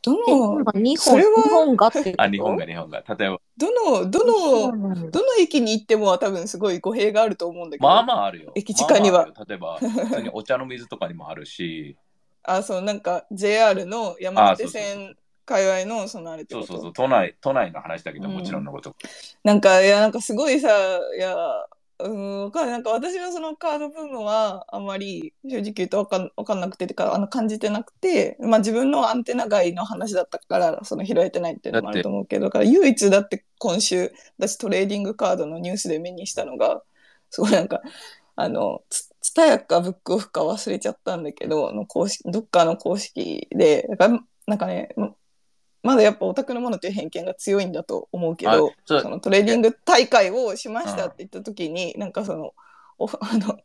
Speaker 1: ど
Speaker 3: え
Speaker 1: の、
Speaker 3: 今日本、
Speaker 1: それは
Speaker 3: 日本がって
Speaker 2: あ、日本が日本が。例えば、
Speaker 1: どの、どの、どの駅に行ってもは多分すごい語弊があると思うんだけど。
Speaker 2: まあまああるよ。
Speaker 1: 駅地下には。
Speaker 2: まあまあ例えば、普通にお茶の水とかにもあるし、
Speaker 1: あ、そう、なんか JR の山手線界隈のそのあれってこと？
Speaker 2: そうそうそう、都内、都内の話だけど、
Speaker 1: うん。
Speaker 2: もちろんのこと。
Speaker 1: なんか、いや、なんかすごいさ、いや、うーん、なんか私のそのカードブームはあんまり正直言うとわかんわかんなくててか、あの感じてなくて、まあ自分のアンテナ外の話だったから、その拾えてないっていうのもあると思うけど、だから唯一だって今週、私トレーディングカードのニュースで目にしたのが、すごいなんか、あの、つ、つたやかブックオフか忘れちゃったんだけど、の公式、どっかの公式で、なんかね、ままだやっぱオタクのものっていう偏見が強いんだと思うけど、
Speaker 2: あそ
Speaker 1: のトレーディング大会をしましたって言った時に、なんかそのおふ あの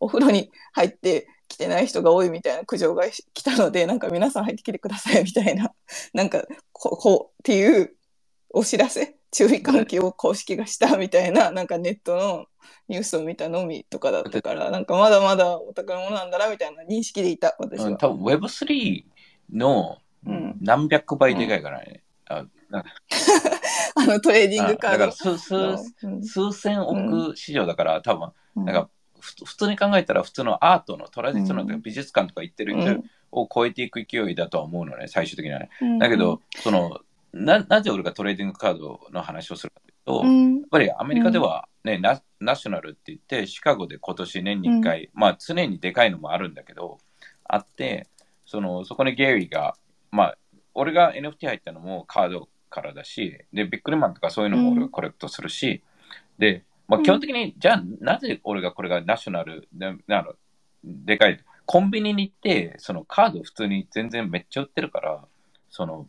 Speaker 1: お風呂に入ってきてない人が多いみたいな苦情が来たのでなんか皆さん入ってきてくださいみたいな なんかここうっていうお知らせ注意喚起を公式がしたみたいななんかネットのニュースを見たのみとかだったからなんかまだまだオタクのものなんだなみたいな認識でいた私は。
Speaker 2: うん、多分 Web3 の
Speaker 1: うん。
Speaker 2: 何百倍でかいからね。あなんか。
Speaker 1: あのトレーディングカード。
Speaker 2: あだから数数数千億市場だから、多分
Speaker 1: うん。
Speaker 2: なんかふ普通に考えたら普通のアートのトラディショナルとか
Speaker 1: うん。
Speaker 2: 美術館とか行ってる人
Speaker 1: うん。
Speaker 2: を超えていく勢いだとは思うのね、最終的にはね。
Speaker 1: うん。
Speaker 2: だけど、そのな、なぜ俺がトレーディングカードの話をするかというと、やっ
Speaker 1: うん
Speaker 2: ぱりアメリカでは、ねナ、ナショナルって言って、シカゴで今年年に1回、まあ常にでかいのもあるんだけど、あって、そのそこにゲイリーが、まあ、俺が NFT 入ったのもカードからだし、で、ビックリマンとかそういうのも俺がコレクトするし、で、まあ、基本的に、じゃあなぜ俺がこれがナショナルで、なのでかい、コンビニに行って、そのカード普通に全然めっちゃ売ってるから、その、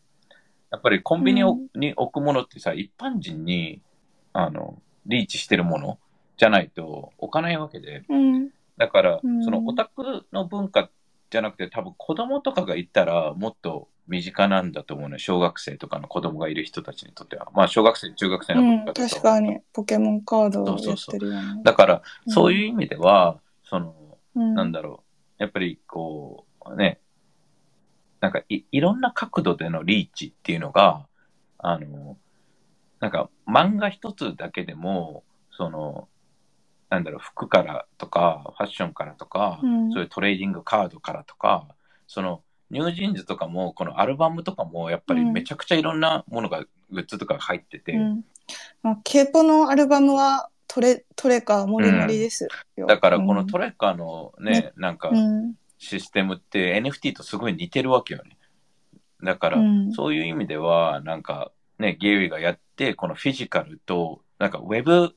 Speaker 2: やっぱりコンビニに置くものってさ、一般人に、あの、リーチしてるものじゃないと置かないわけで、
Speaker 1: うん。
Speaker 2: だから、
Speaker 1: うん。
Speaker 2: そのオタクの文化じゃなくて、多分子供とかが行ったらもっと身近なんだと思うね。小学生とかの子供がいる人たちにとっては。まあ、小学生、中学生の
Speaker 1: うん、
Speaker 2: 文化だと
Speaker 1: 確かにポケモンカードをやっ
Speaker 2: そうそうそう
Speaker 1: てるよね。
Speaker 2: だから、
Speaker 1: うん
Speaker 2: そういう意味では、その、
Speaker 1: うん
Speaker 2: なんだろう。やっぱりこう、ね、なんかいいろんな角度でのリーチっていうのが、あの、なんか漫画一つだけでも、その、なんだろう、服からとか、ファッションからとか、
Speaker 1: うん。
Speaker 2: そういうトレーディングカードからとか、その、ニュージーンズとかも、このアルバムとかも、やっぱりめちゃくちゃいろんなものが、グッズとか入ってて、
Speaker 1: うん。まあ、ケーポのアルバムはトレトレカモリモリですよ。
Speaker 2: だからこのト
Speaker 1: レ、
Speaker 2: レカのね、
Speaker 1: ね。
Speaker 2: なんか
Speaker 1: うん。
Speaker 2: システムって NFT とすごい似てるわけよね。だから、
Speaker 1: うん。
Speaker 2: そういう意味では、なんかね、ゲイリーがやって、このフィジカルと、なんかウェブ、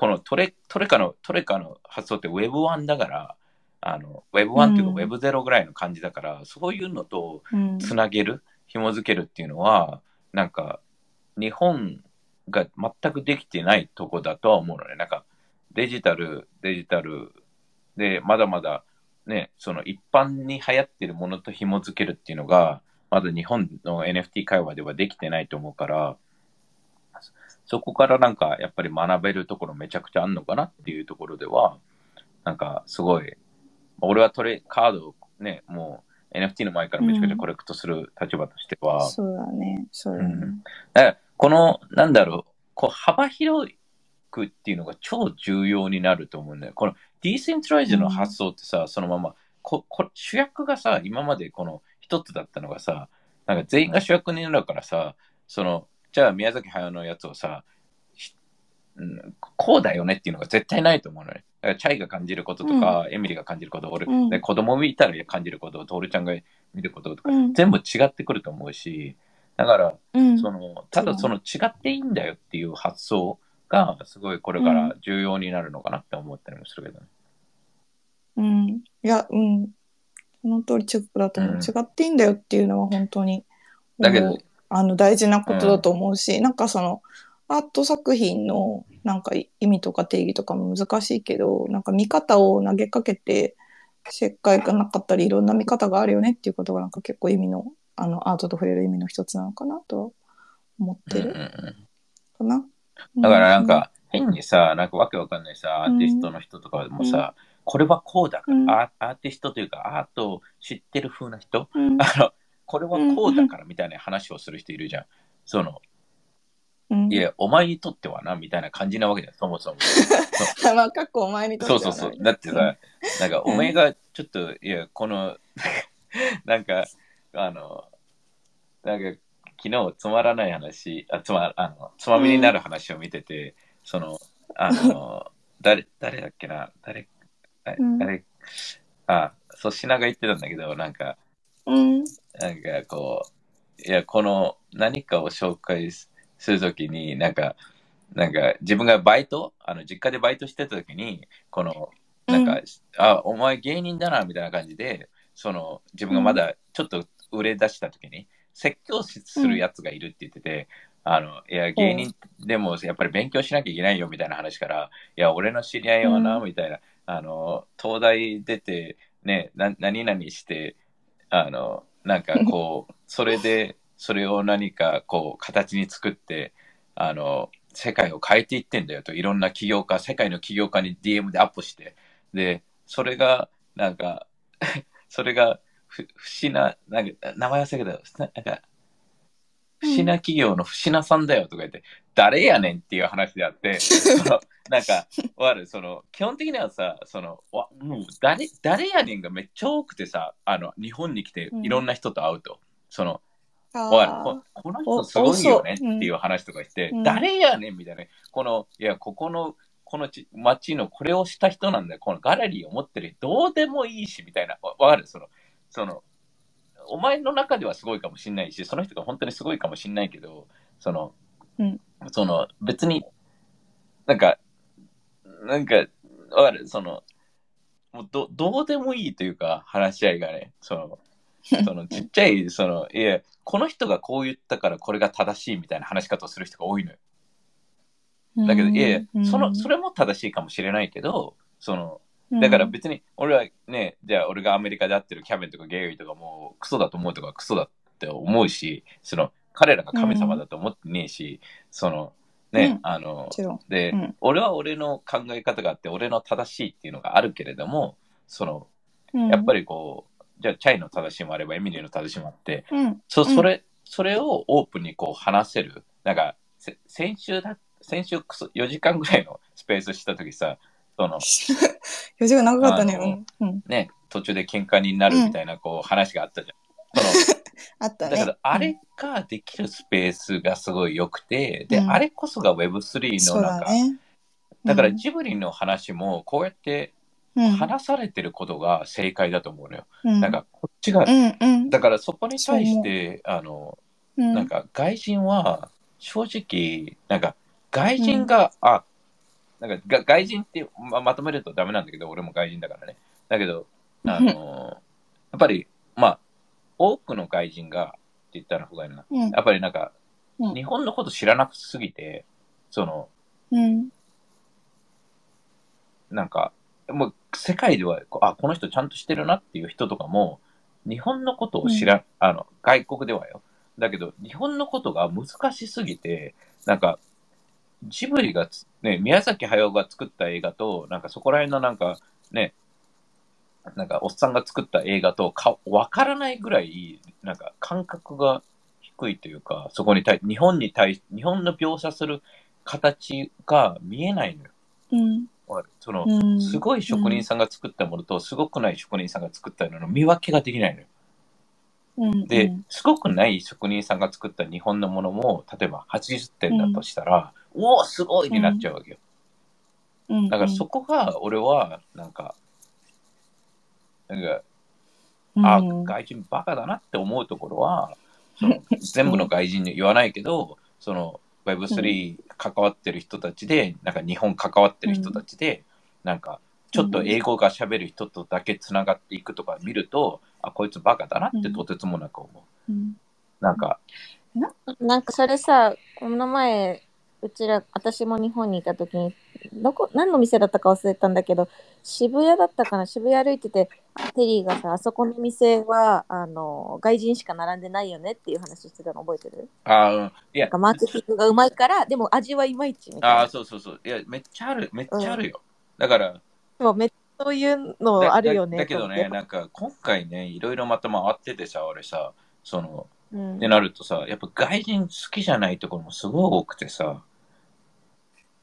Speaker 2: このトレトレカの、トレカの発想って Web1 だから、あの、Web1 っていうか
Speaker 1: うん
Speaker 2: Web0 ぐらいの感じだから、そういうのと
Speaker 1: うん
Speaker 2: つなげる、紐づけるっていうのは、なんか、日本が全くできてないとこだとは思うのね。なんか、デジタル、デジタルで、まだまだ、ね、その一般に流行ってるものと紐づけるっていうのが、まだ日本の NFT 会話ではできてないと思うから、そこからなんか、やっぱり学べるところめちゃくちゃあるのかなっていうところでは、なんか、すごい、俺はトレ、カードをね、もう NFT の前からめちゃくちゃコレクトする立場としては、
Speaker 1: そうだね。そうだね。
Speaker 2: うんだからこの、なんだろう、こう幅広くっていうのが超重要になると思うんだよ。このディーセントライズの発想ってさ、そのままここ、主役がさ、今までこの一つだったのがさ、なんか全員が主役になるからさ、その、じゃあ宮崎駿のやつをさ、ひうん、こうだよねっていうのが絶対ないと思うのね。だからチャイが感じることとか、エミリが感じること、俺、
Speaker 1: うん
Speaker 2: で子供見たら感じること、トールちゃんが見ることとか、
Speaker 1: うん
Speaker 2: 全部違ってくると思うし、だから、
Speaker 1: うん
Speaker 2: そのただその違っていいんだよっていう発想がすごいこれから重要になるのかなって思ったりもするけどね。
Speaker 1: うん。いや、うん。その通りチェックだと思う。
Speaker 2: うん
Speaker 1: 違っていいんだよっていうのは本当に、
Speaker 2: だけど
Speaker 1: あの、大事なことだと思うし、なんかその、アート作品のなんか意味とか定義とかも難しいけど、なんか見方を投げかけて、正解がなかったり、いろんな見方があるよねっていうことがなんか結構意味の、あの、アートと触れる意味の一つなのかなとは思ってる。
Speaker 2: うんうんうん。
Speaker 1: かな。
Speaker 2: だからなんか変にさ、なんかわけわかんないさ、アーティストの人とかもさ、これはこうだから、
Speaker 1: うん。
Speaker 2: アアーティストというかアートを知ってる風な人、
Speaker 1: うん、
Speaker 2: あの、これはこうだからみたいな話をする人いるじゃん。その、
Speaker 1: うん。
Speaker 2: いや、お前にとってはな、みたいな感じなわけじゃん、そもそも。
Speaker 1: まあ、かっこお前にとってはな
Speaker 2: そうそうそう。だってさ、なんか、お前がちょっと、いや、この、なんか、あの、なんか、昨日つまらない話、あつまあのつまみになる話を見てて、その、あの、誰、誰だっけな、誰、あ
Speaker 1: うん
Speaker 2: 誰、あ、粗品が言ってたんだけど、なんか、
Speaker 1: うん。
Speaker 2: なんかこう、いや、この何かを紹介するときに、なんか、なんか自分がバイト、あの実家でバイトしてたときに、この、なんか、
Speaker 1: うん
Speaker 2: あ、お前芸人だな、みたいな感じで、その、自分がまだちょっと売れ出したときに、説教しするやつがいるって言ってて、あの、いや、芸人でもやっぱり勉強しなきゃいけないよ、みたいな話から、いや、俺の知り合いはな、
Speaker 1: うん。
Speaker 2: みたいな、あの、東大出て、ね、な何々して、あの、なんかこう、それで、それを何かこう、形に作って、あの、世界を変えていってんだよと、いろんな起業家、世界の起業家に DM でアップして、で、それが、なんか、それが、ふ、不思な、なんか、名前忘れたけど、なんか、不審な企業の不審なさんだよとか言って、誰やねんっていう話であって、そのなんか、わかる、その、基本的にはさ、その、わもう誰、誰やねんがめっちゃ多くてさ、あの、日本に来ていろんな人と会うと、その、わかる。ここの人すごいよねっていう話とかして、
Speaker 1: うん。
Speaker 2: 誰やねんみたいな、この、いや、ここの、このち街のこれをした人なんだよ、このガラリーを持ってる、どうでもいいし、みたいな、わわかる？その、その、お前の中ではすごいかもしんないし、その人が本当にすごいかもしんないけど、その、
Speaker 1: うん。
Speaker 2: その、別に、なんか、なんか、わかる？その、もうどどうでもいいというか、話し合いがね、その、そのちっちゃい、その、いや、この人がこう言ったからこれが正しいみたいな話し方をする人が多いのよ。だけど、いやいや、その、それも正しいかもしれないけど、その、だから別に、俺はね、じゃあ俺がアメリカで会ってるキャベンとかゲイリーとかもうクソだと思うとかクソだって思うし、その、彼らが神様だと思ってねえし、その、ね、
Speaker 1: うん。
Speaker 2: あの。で、
Speaker 1: うん。
Speaker 2: 俺は俺の考え方があって、俺の正しいっていうのがあるけれども、その、やっぱ
Speaker 1: り、
Speaker 2: りこう、じゃあ、チャイの正しいもあれば、エミリーの正しいもあって、
Speaker 1: うん、
Speaker 2: そ
Speaker 1: うん。
Speaker 2: それ、それをオープンにこう話せる。なんか、せ先週だ、先週くそ4時間ぐらいのスペースしたときさ、その、
Speaker 1: 4時間長かったね。うん、うん。
Speaker 2: ね、途中で喧嘩になるみたいなこう話があったじゃん。その
Speaker 1: あったね。
Speaker 2: だけど、あれができるスペースがすごい良くて、で、
Speaker 1: うん
Speaker 2: あれこそが Web3
Speaker 1: そう
Speaker 2: のなんか、
Speaker 1: だ
Speaker 2: から
Speaker 1: うん
Speaker 2: ジブリの話もこうやって
Speaker 1: うん、
Speaker 2: 話されてることが正解だと思うのよ。
Speaker 1: うん、
Speaker 2: なんか、こっちが、
Speaker 1: うん、うん。
Speaker 2: だからそこに対して、あの、
Speaker 1: うん、
Speaker 2: なんか外人は正直、なんか外人が、あ、なんかが外人ってままとめるとダメなんだけど、俺も外人だからね。だけど、あの、やっぱり、まあ、多くの外人がって言ったら方がいいな。
Speaker 1: うん、
Speaker 2: やっぱりなんか、
Speaker 1: うん
Speaker 2: 日本のこと知らなくすぎて、その、
Speaker 1: うん、
Speaker 2: なんか、もう世界では、こあ、この人ちゃんとしてるなっていう人とかも、日本のことを知らん、あの、外国ではよ。だけど、日本のことが難しすぎて、なんか、ジブリがつ、ね、宮崎駿が作った映画と、なんかそこら辺のなんか、ね、なんかおっさんが作った映画とか、わからないぐらい、なんか感覚が低いというか、そこに対、日本に対し、日本の描写する形が見えないのよ。
Speaker 1: うん、
Speaker 2: その、
Speaker 1: うん。
Speaker 2: すごい職人さんが作ったものと、すごくない職人さんが作ったものの見分けができないのよ。
Speaker 1: うん、
Speaker 2: で、
Speaker 1: うん。
Speaker 2: すごくない職人さんが作った日本のものも、例えば80点だとしたら、おお、すごいになっちゃうわけよ。
Speaker 1: うん、
Speaker 2: だからそこが、俺は、なんか、なんか、
Speaker 1: うん、
Speaker 2: あ、
Speaker 1: うん
Speaker 2: 外人バカだなって思うところは、その 全部の外人に言わないけど、その Web3 関わってる人たちで、なんか日本関わってる人たちで、なんかちょっと英語が喋る人とだけつながっていくとか見ると、あ、こいつバカだなってとてつもなく思う。
Speaker 1: うん。
Speaker 2: なんか、
Speaker 3: なんかそれさ、この前、うちら、私も日本にいた時に、どこ、何の店だったか忘れたんだけど、渋谷だったかな渋谷歩いてて、テリーがさ、あそこの店は、あの、外人しか並んでないよねっていう話してたの覚えてる？
Speaker 2: あうん、い
Speaker 3: な
Speaker 2: や
Speaker 3: んか、マーケティングがうまいから、でも味はいまいちみたいな。
Speaker 2: あそうそうそう。いや、めっちゃある、めっちゃあるよ。だから、
Speaker 3: そうめっちゃそういう
Speaker 2: だ
Speaker 3: のあるよね。
Speaker 2: だだけどね、なんか今回ね、いろいろまた回っててさ、俺さ、その、
Speaker 3: ってうん。
Speaker 2: ってなるとさ、やっぱ外人好きじゃないところもすごい多くてさ、
Speaker 1: あ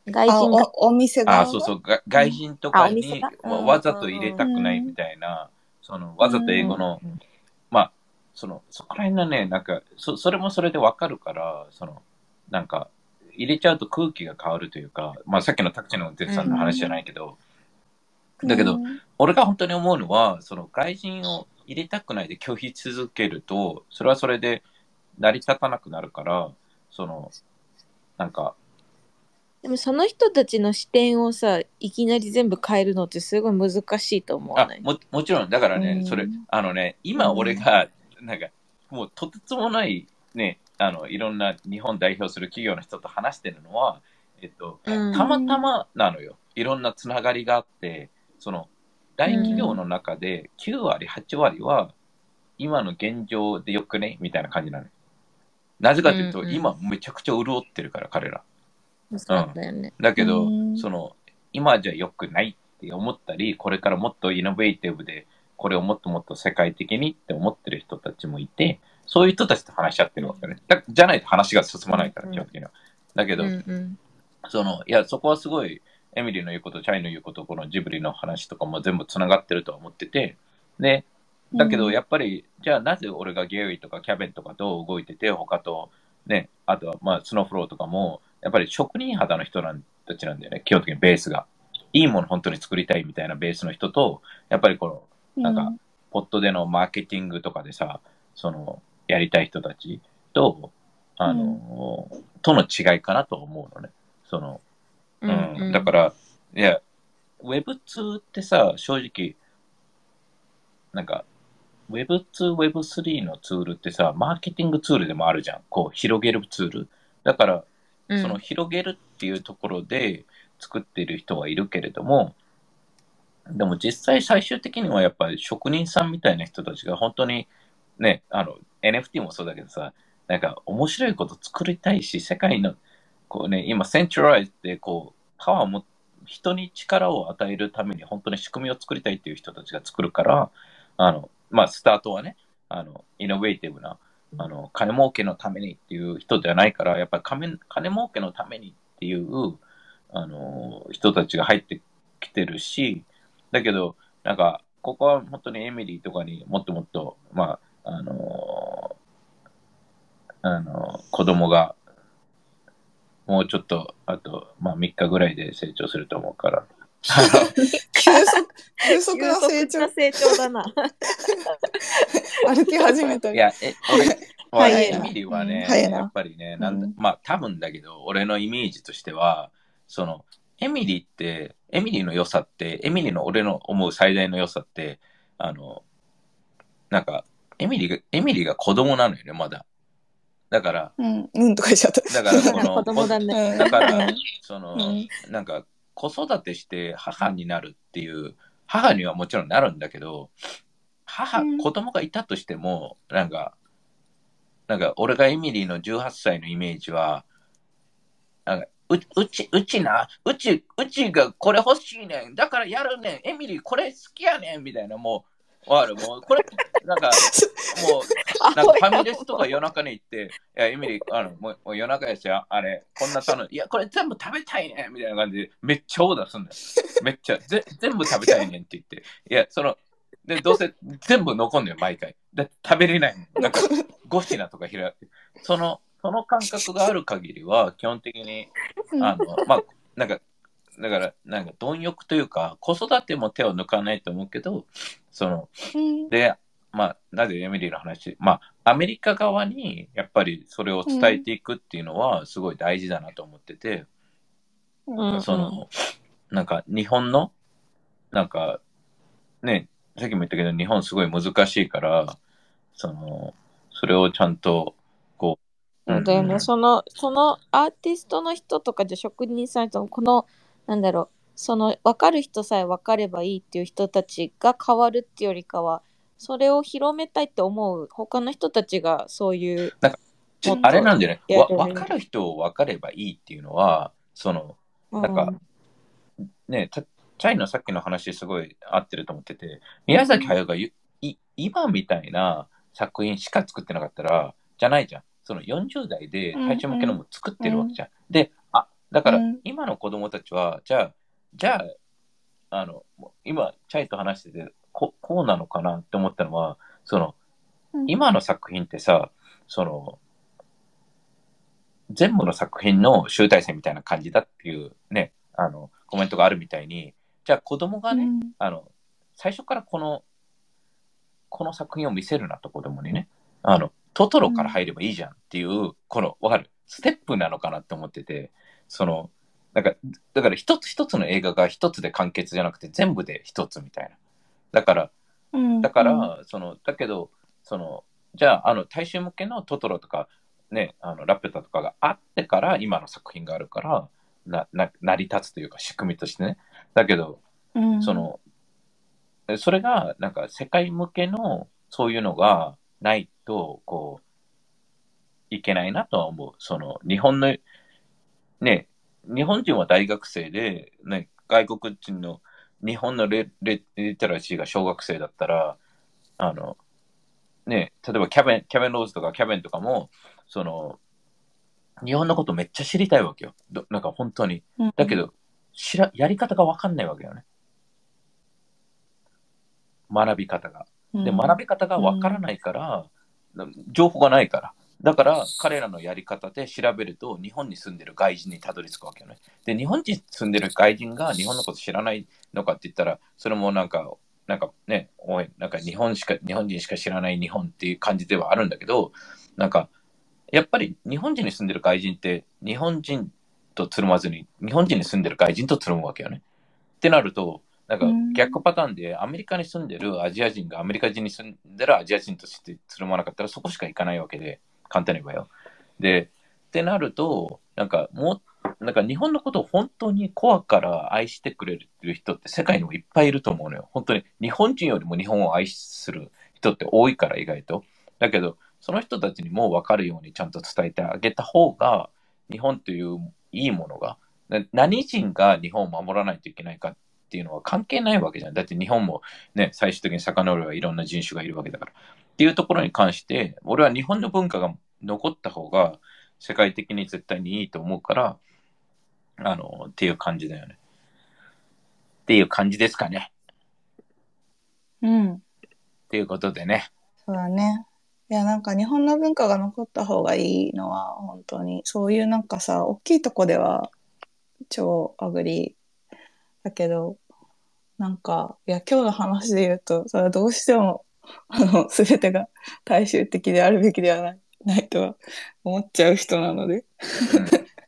Speaker 3: 外人が、
Speaker 1: おお店が？
Speaker 2: あそうそう、が外人とかに
Speaker 3: が？うん。
Speaker 2: わわざと入れたくないみたいな、そのわざと英語の、
Speaker 3: うん。
Speaker 2: まあ、その、そこら辺のね、なんか、そそれもそれでわかるから、その、なんか、入れちゃうと空気が変わるというか、まあさっきのタクシーの運転手さんの話じゃないけど、だけど、
Speaker 1: うん。
Speaker 2: 俺が本当に思うのは、その外人を入れたくないで拒否続けると、それはそれで成り立たなくなるから、その、なんか、
Speaker 3: でもその人たちの視点をさ、いきなり全部変えるのってすごい難しいと思わない？
Speaker 2: あももちろん、だからね、
Speaker 1: うん。
Speaker 2: それ、あのね、今俺が、なんか、もうとてつもない、ね、あの、いろんな日本代表する企業の人と話してるのは、えっと、
Speaker 3: うん。
Speaker 2: たまたまなのよ。いろんなつながりがあって、その、大企業の中で9割、8割は、今の現状でよくね？みたいな感じなのよ。なぜかというと、
Speaker 3: うんうん
Speaker 2: 今めちゃくちゃ潤ってるから、彼ら。
Speaker 3: そうだよね。
Speaker 2: だけど、
Speaker 1: うん
Speaker 2: その、今じゃ良くないって思ったり、これからもっとイノベーティブで、これをもっともっと世界的にって思ってる人たちもいて、そういう人たちと話し合ってるわけね。だじゃないと話が進まないから、
Speaker 3: うん
Speaker 2: 基本的には。だけど、
Speaker 3: うんうん
Speaker 2: その、いや、そこはすごい、エミリーの言うこと、チャイの言うこと、このジブリの話とかも全部つながってるとは思ってて、で、だけど、やっぱり、じゃあなぜ俺がゲイリーとかキャベンとかと動いてて、他と、ね、あとは、まあ、スノーフローとかも、やっぱり職人肌の人なんたちなんだよね、基本的にベースが。いいもの本当に作りたいみたいなベースの人と、やっぱりこの、なんか、ポットでのマーケティングとかでさ、その、やりたい人たちと、あの、との違いかなと思うのね。その、
Speaker 3: うん
Speaker 2: うん、だから、いや、Web2 ってさ、正直、なんか、Web2、Web3 のツールってさ、マーケティングツールでもあるじゃん。こう、広げるツール。だから、
Speaker 3: うん
Speaker 2: その広げるっていうところで作っている人はいるけれども、でも実際最終的にはやっぱり職人さんみたいな人たちが本当にね、あの NFT もそうだけどさ、なんか面白いこと作りたいし、世界のこうね、今センチュライズってこう、パワーも人に力を与えるために本当に仕組みを作りたいっていう人たちが作るから、あの、まあスタートはね、あの、イノベーティブな、あの、金儲けのためにっていう人ではないから、やっぱり金金儲けのためにっていう、あの、人たちが入ってきてるし、だけど、なんか、ここは本当にエミリーとかにもっともっと、まあ、あの、あの、子供が、もうちょっと、あと、まあ3日ぐらいで成長すると思うから。
Speaker 1: 急速、急速な成長
Speaker 3: 急速な、成長だな。
Speaker 1: 歩き始めたり。
Speaker 2: いや、え、俺、
Speaker 1: はい
Speaker 2: 俺エミリーはね、やっぱりね、なんだ
Speaker 1: うん
Speaker 2: まあ多分だけど、俺のイメージとしては、その、エミリーって、エミリーの良さって、エミリーの俺の思う最大の良さって、あの、なんか、エミリーが、エミリーが子供なのよね、まだ。だから、
Speaker 1: うん、うんとか言っちゃった。
Speaker 2: だからこの
Speaker 3: 子供だね。
Speaker 1: うん
Speaker 2: だから
Speaker 1: うん、
Speaker 2: その、
Speaker 1: うん
Speaker 2: なんか、子育てして母になるっていう、母にはもちろんなるんだけど、母、
Speaker 1: うん
Speaker 2: 子供がいたとしても、なんか、なんか、俺がエミリーの18歳のイメージは、なんか、ううち、うちな、うち、うちがこれ欲しいねん。だからやるねん。エミリーこれ好きやねん。みたいな、もう、わかる。もう、これ、なんか、もう、なんかファミレスとか夜中に行って、いや、エミリー、あの、もうもう夜中やし、ああれ、こんな頼む。いや、これ全部食べたいねみたいな感じで、めっちゃオーダーすんだよ。めっちゃ、ぜ全部食べたいねんって言って。いや、その、で、どうせ全部残んのよ、毎回。で、食べれないの。なんか、5品とか開いて。その、その感覚がある限りは、基本的に、あの、まあ、なんか、だから、なんか、貪欲というか、子育ても手を抜かないと思うけど、その、
Speaker 1: うん。
Speaker 2: で、まあ、なぜエミリーの話、まあ、アメリカ側にやっぱりそれを伝えていくっていうのはすごい大事だなと思ってて、
Speaker 3: うん。
Speaker 2: その、なんか日本の、なんか、ね、さっきも言ったけど日本すごい難しいから、その、それをちゃんと、こう、
Speaker 3: そうだよね、
Speaker 2: うん
Speaker 3: その、そのアーティストの人とか、じゃあ職人さんとこの、なんだろう、その分かる人さえ分かればいいっていう人たちが変わるっていうよりかは、それを広めたいって思う他の人たちがそういう、
Speaker 2: ちょ
Speaker 3: もっと
Speaker 2: あれなんじゃない？分かる人を分かればいいっていうのは、その、なんかね、たチャイのさっきの話すごい合ってると思ってて、宮崎駿がゆい今みたいな作品しか作ってなかったら、じゃないじゃん。その40代で大衆向けのも作ってるわけじゃん。で、あ、だから
Speaker 1: うん。
Speaker 2: 今の子供たちは、じゃあ、じゃあ、あの、今、チャイと話してて、ここうなのかなって思ったのは、その、
Speaker 1: うん。
Speaker 2: 今の作品ってさ、その、全部の作品の集大成みたいな感じだっていうね、あの、コメントがあるみたいに、じゃあ子供がね、
Speaker 1: うん。
Speaker 2: あの、最初からこの、この作品を見せるなと子供にね、あの、トトロから入ればいいじゃんっていう、この、わかる？ステップなのかなって思ってて、その、なんか、だから一つ一つの映画が一つで完結じゃなくて全部で一つみたいな。だから、
Speaker 1: うん
Speaker 2: だから、その、だけど、その、じゃあ、あの、大衆向けのトトロとか、ね、あの、ラピュタとかがあってから、今の作品があるから、な、な、成り立つというか、仕組みとしてね。だけど、
Speaker 1: うん
Speaker 2: その、えそれが、なんか、世界向けの、そういうのがないと、こう、いけないなとは思う。その、日本の、ね、日本人は大学生で、ね、外国人の、日本のレレリテラシーが小学生だったら、あの、ね、例えばキャベン、キャベンローズとかキャベンとかも、その、日本のことめっちゃ知りたいわけよ。どなんか本当に。
Speaker 1: うん
Speaker 2: だけど、知ら、やり方がわかんないわけよね。学び方が。で、学び方がわからないから、情報がないから。だから、彼らのやり方で調べると、日本に住んでる外人にたどり着くわけよね。で、日本に住んでる外人が日本のこと知らないのかって言ったら、それもなんか、なんかね、おい、なんか日本しか、日本人しか知らない日本っていう感じではあるんだけど、なんか、やっぱり日本人に住んでる外人って、日本人とつるまずに、日本人に住んでる外人とつるむわけよね。ってなると、なんか
Speaker 1: うん
Speaker 2: 逆パターンで、アメリカに住んでるアジア人がアメリカ人に住んでるアジア人としてつるまなかったら、そこしか行かないわけで、簡単に言えばよ。で、ってなると、なんかもう、なんか日本のことを本当にコアから愛してくれる人って世界にもいっぱいいると思うのよ。本当に日本人よりも日本を愛する人って多いから意外と。だけど、その人たちにも分かるようにちゃんと伝えてあげた方が、日本といういいものが、何人が日本を守らないといけないかっていうのは関係ないわけじゃん。だって日本もね、最終的に遡ればいろんな人種がいるわけだから。っていうところに関して、俺は日本の文化が残った方が世界的に絶対にいいと思うから、あの、っていう感じだよね。っていう感じですかね。
Speaker 1: うん。
Speaker 2: っていうことでね。
Speaker 1: そうだね。いや、なんか日本の文化が残った方がいいのは、本当に、そういうなんかさ、大きいとこでは超 agree だけど、なんか、いや、今日の話で言うと、それはどうしても、あの、すべてが大衆的であるべきではない、ないとは思っちゃう人なので。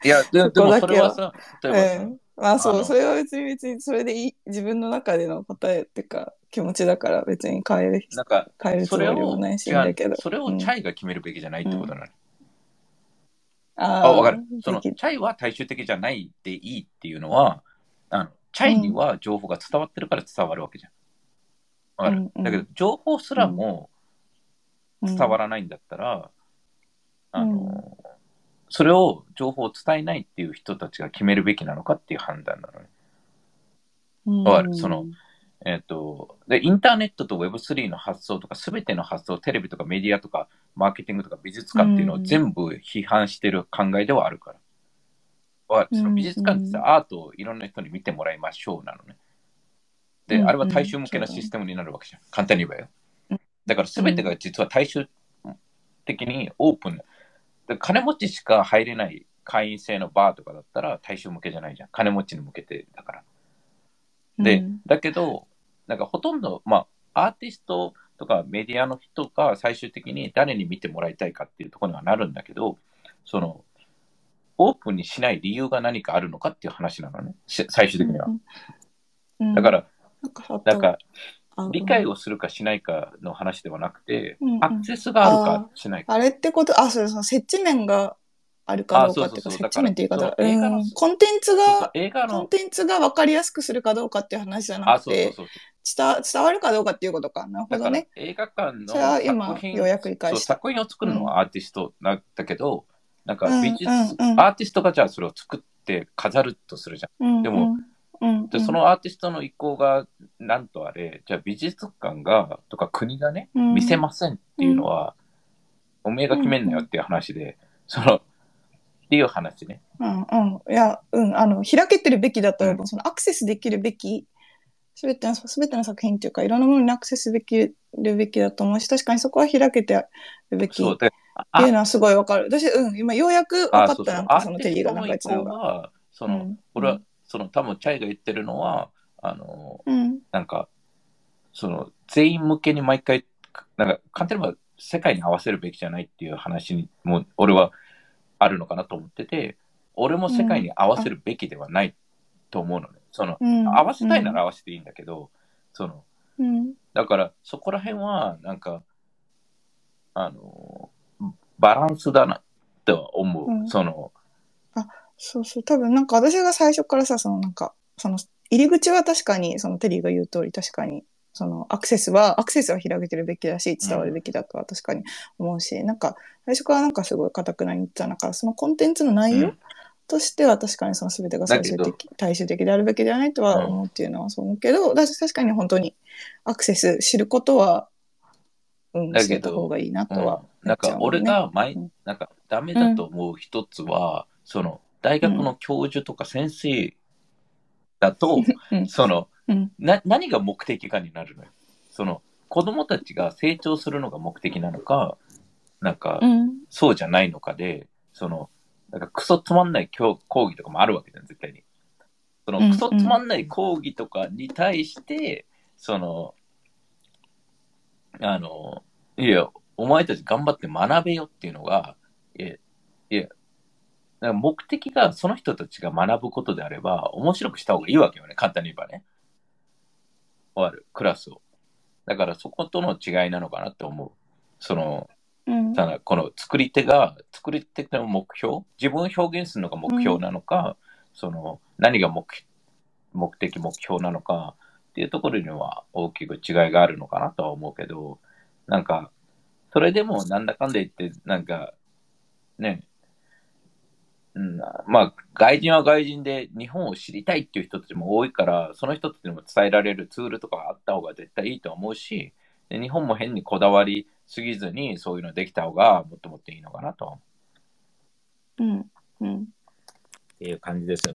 Speaker 2: いや、でもそれはさ、例えばさ、
Speaker 1: うん。まあそう、それは別に別に、それでいい、自分の中での答えっていうか、気持ちだから別に変える、
Speaker 2: なんか、
Speaker 1: 変えるつもりもないし、だけど。
Speaker 2: それをチャイが決めるべきじゃないってことなの。
Speaker 1: あ
Speaker 2: あ、わかる。その、チャイは大衆的じゃないでいいっていうのは、あの、チャイには情報が伝わってるから伝わるわけじゃん。わかる？
Speaker 1: うんうん
Speaker 2: だけど、情報すらも伝わ
Speaker 1: ら
Speaker 2: らないんだったら、
Speaker 1: うん
Speaker 2: あの、それを情報を伝えないっていう人たちが決めるべきなのかっていう判断なのね。わかる？その、えっ、とで、インターネットと Web3 の発想とか、すべての発想、テレビとかメディアとか、マーケティングとか美術館っていうのを
Speaker 1: うん
Speaker 2: 全部批判してる考えではあるから。わかるその美術館ってさ、アートをいろんな人に見てもらいましょうなのね。で、
Speaker 1: うん
Speaker 2: あれは大衆向けのシステムになるわけじゃん。簡単に言えばよ
Speaker 1: うん。
Speaker 2: だからすべてが実は大衆的にオープン。で金持ちしか入れない会員制のバーとかだったら大衆向けじゃないじゃん。金持ちに向けてだから。で、
Speaker 1: うん
Speaker 2: だけど、なんかほとんど、まあ、アーティストとかメディアの人が最終的に誰に見てもらいたいかっていうところにはなるんだけど、その、オープンにしない理由が何かあるのかっていう話なのね、し最終的には。
Speaker 1: うん
Speaker 2: だから、
Speaker 1: なんかさ
Speaker 2: なんか、
Speaker 1: あ
Speaker 2: 理解をするかしないかの話ではなくて
Speaker 1: うんうん、
Speaker 2: アクセスがあるかしないか。
Speaker 1: あれってこと、あ、そうそう、接地面があるかどうかっていうか、接地面って言いうんコンテンツが、コンテンツが分かりやすくするかどうかっていう話じゃな
Speaker 2: あ、
Speaker 1: くて。伝伝わるかどうかっていうことか。なるほどね。
Speaker 2: 映画館の作品
Speaker 1: ようやく理解した
Speaker 2: 作品を作るのはアーティストなんだけど、なんか美術、アーティストがじゃあそれを作って飾るとするじゃん。
Speaker 1: うん
Speaker 2: でも、で、そのアーティストの意向がなんとあれ、じゃあ美術館がとか国がね、
Speaker 1: うん
Speaker 2: 見せませんっていうのは、おめえが決めんなよっていう話で、その、っていう話ね。
Speaker 1: うんうん。いや、うん、あの、開けてるべきだと思う。
Speaker 2: うん
Speaker 1: そのアクセスできるべき、すべての、すべての作品っていうか、いろんなものにアクセスできるべきだと思うし、確かにそこは開けてるべきっ
Speaker 2: そうで、
Speaker 1: ていうのはすごいわかる。私、うん、今ようやく分かった、なんか
Speaker 2: ア
Speaker 1: その
Speaker 2: ーティストの
Speaker 1: テリーがなんか言ってたのが。
Speaker 2: その、
Speaker 1: うん
Speaker 2: 俺は、その多分チャイが言ってるのは、あの、
Speaker 1: うん。
Speaker 2: なんか、その、全員向けに毎回、なんか、簡単に言えば世界に合わせるべきじゃないっていう話にも、俺はあるのかなと思ってて、俺も世界に合わせるべきではないと思うのね。その、
Speaker 1: うん。
Speaker 2: 合わせたいなら合わせていいんだけど、その、
Speaker 1: うん。
Speaker 2: だから、そこら辺は、なんか、あの、バランスだなとは思う。
Speaker 1: うん
Speaker 2: その、
Speaker 1: そうそう。多分なんか私が最初からさ、そのなんか、その入り口は確かに、そのテリーが言う通り確かに、そのアクセスは、アクセスは開けてるべきだし、伝わるべきだとは確かに思うし、なんか、最初からなんかすごい固くなに言ってた中、そのコンテンツの内容
Speaker 2: うん
Speaker 1: としては確かにその全てが最終的、大衆的であるべきではないとは思うっていうのはそう思うけど、私確かに本当にアクセス知ることは、うん、
Speaker 2: だけど
Speaker 1: してた方がいいなとは、
Speaker 2: うん。なんか俺が前、
Speaker 1: うん。
Speaker 2: なんかダメだと思う一つは、その大学の教授とか先生だと、
Speaker 1: うん。
Speaker 2: その
Speaker 1: うん。
Speaker 2: な何が目的かになるのよ。その子供たちが成長するのが目的なのか、なんか
Speaker 1: うん。
Speaker 2: そうじゃないのかで、そのなんかクソつまんない教講義とかもあるわけじゃん、絶対に。そ
Speaker 1: うん。
Speaker 2: のクソつまんない講義とかに対して、その、あの、いや、お前たち頑張って学べよっていうのが、いや、いや、だから目的がその人たちが学ぶことであれば、面白くした方がいいわけよね、簡単に言えばね。終わる、クラスを。だからそことの違いなのかなって思う。その、
Speaker 1: うん
Speaker 2: ただこの作り手が、作り手の目標、自分を表現するのが目標なのか、その、何が目目的、目標なのかっていうところには大きく違いがあるのかなとは思うけど、なんか、それでもなんだかんだ言って、なんか、ね、うん、まあ、外人は外人で日本を知りたいっていう人たちも多いから、その人たちにも伝えられるツールとかがあった方が絶対いいと思うし、で日本も変にこだわりすぎずに、そういうのできた方がもっともっといいのかなと
Speaker 1: うんうん
Speaker 2: っていう感じですよ。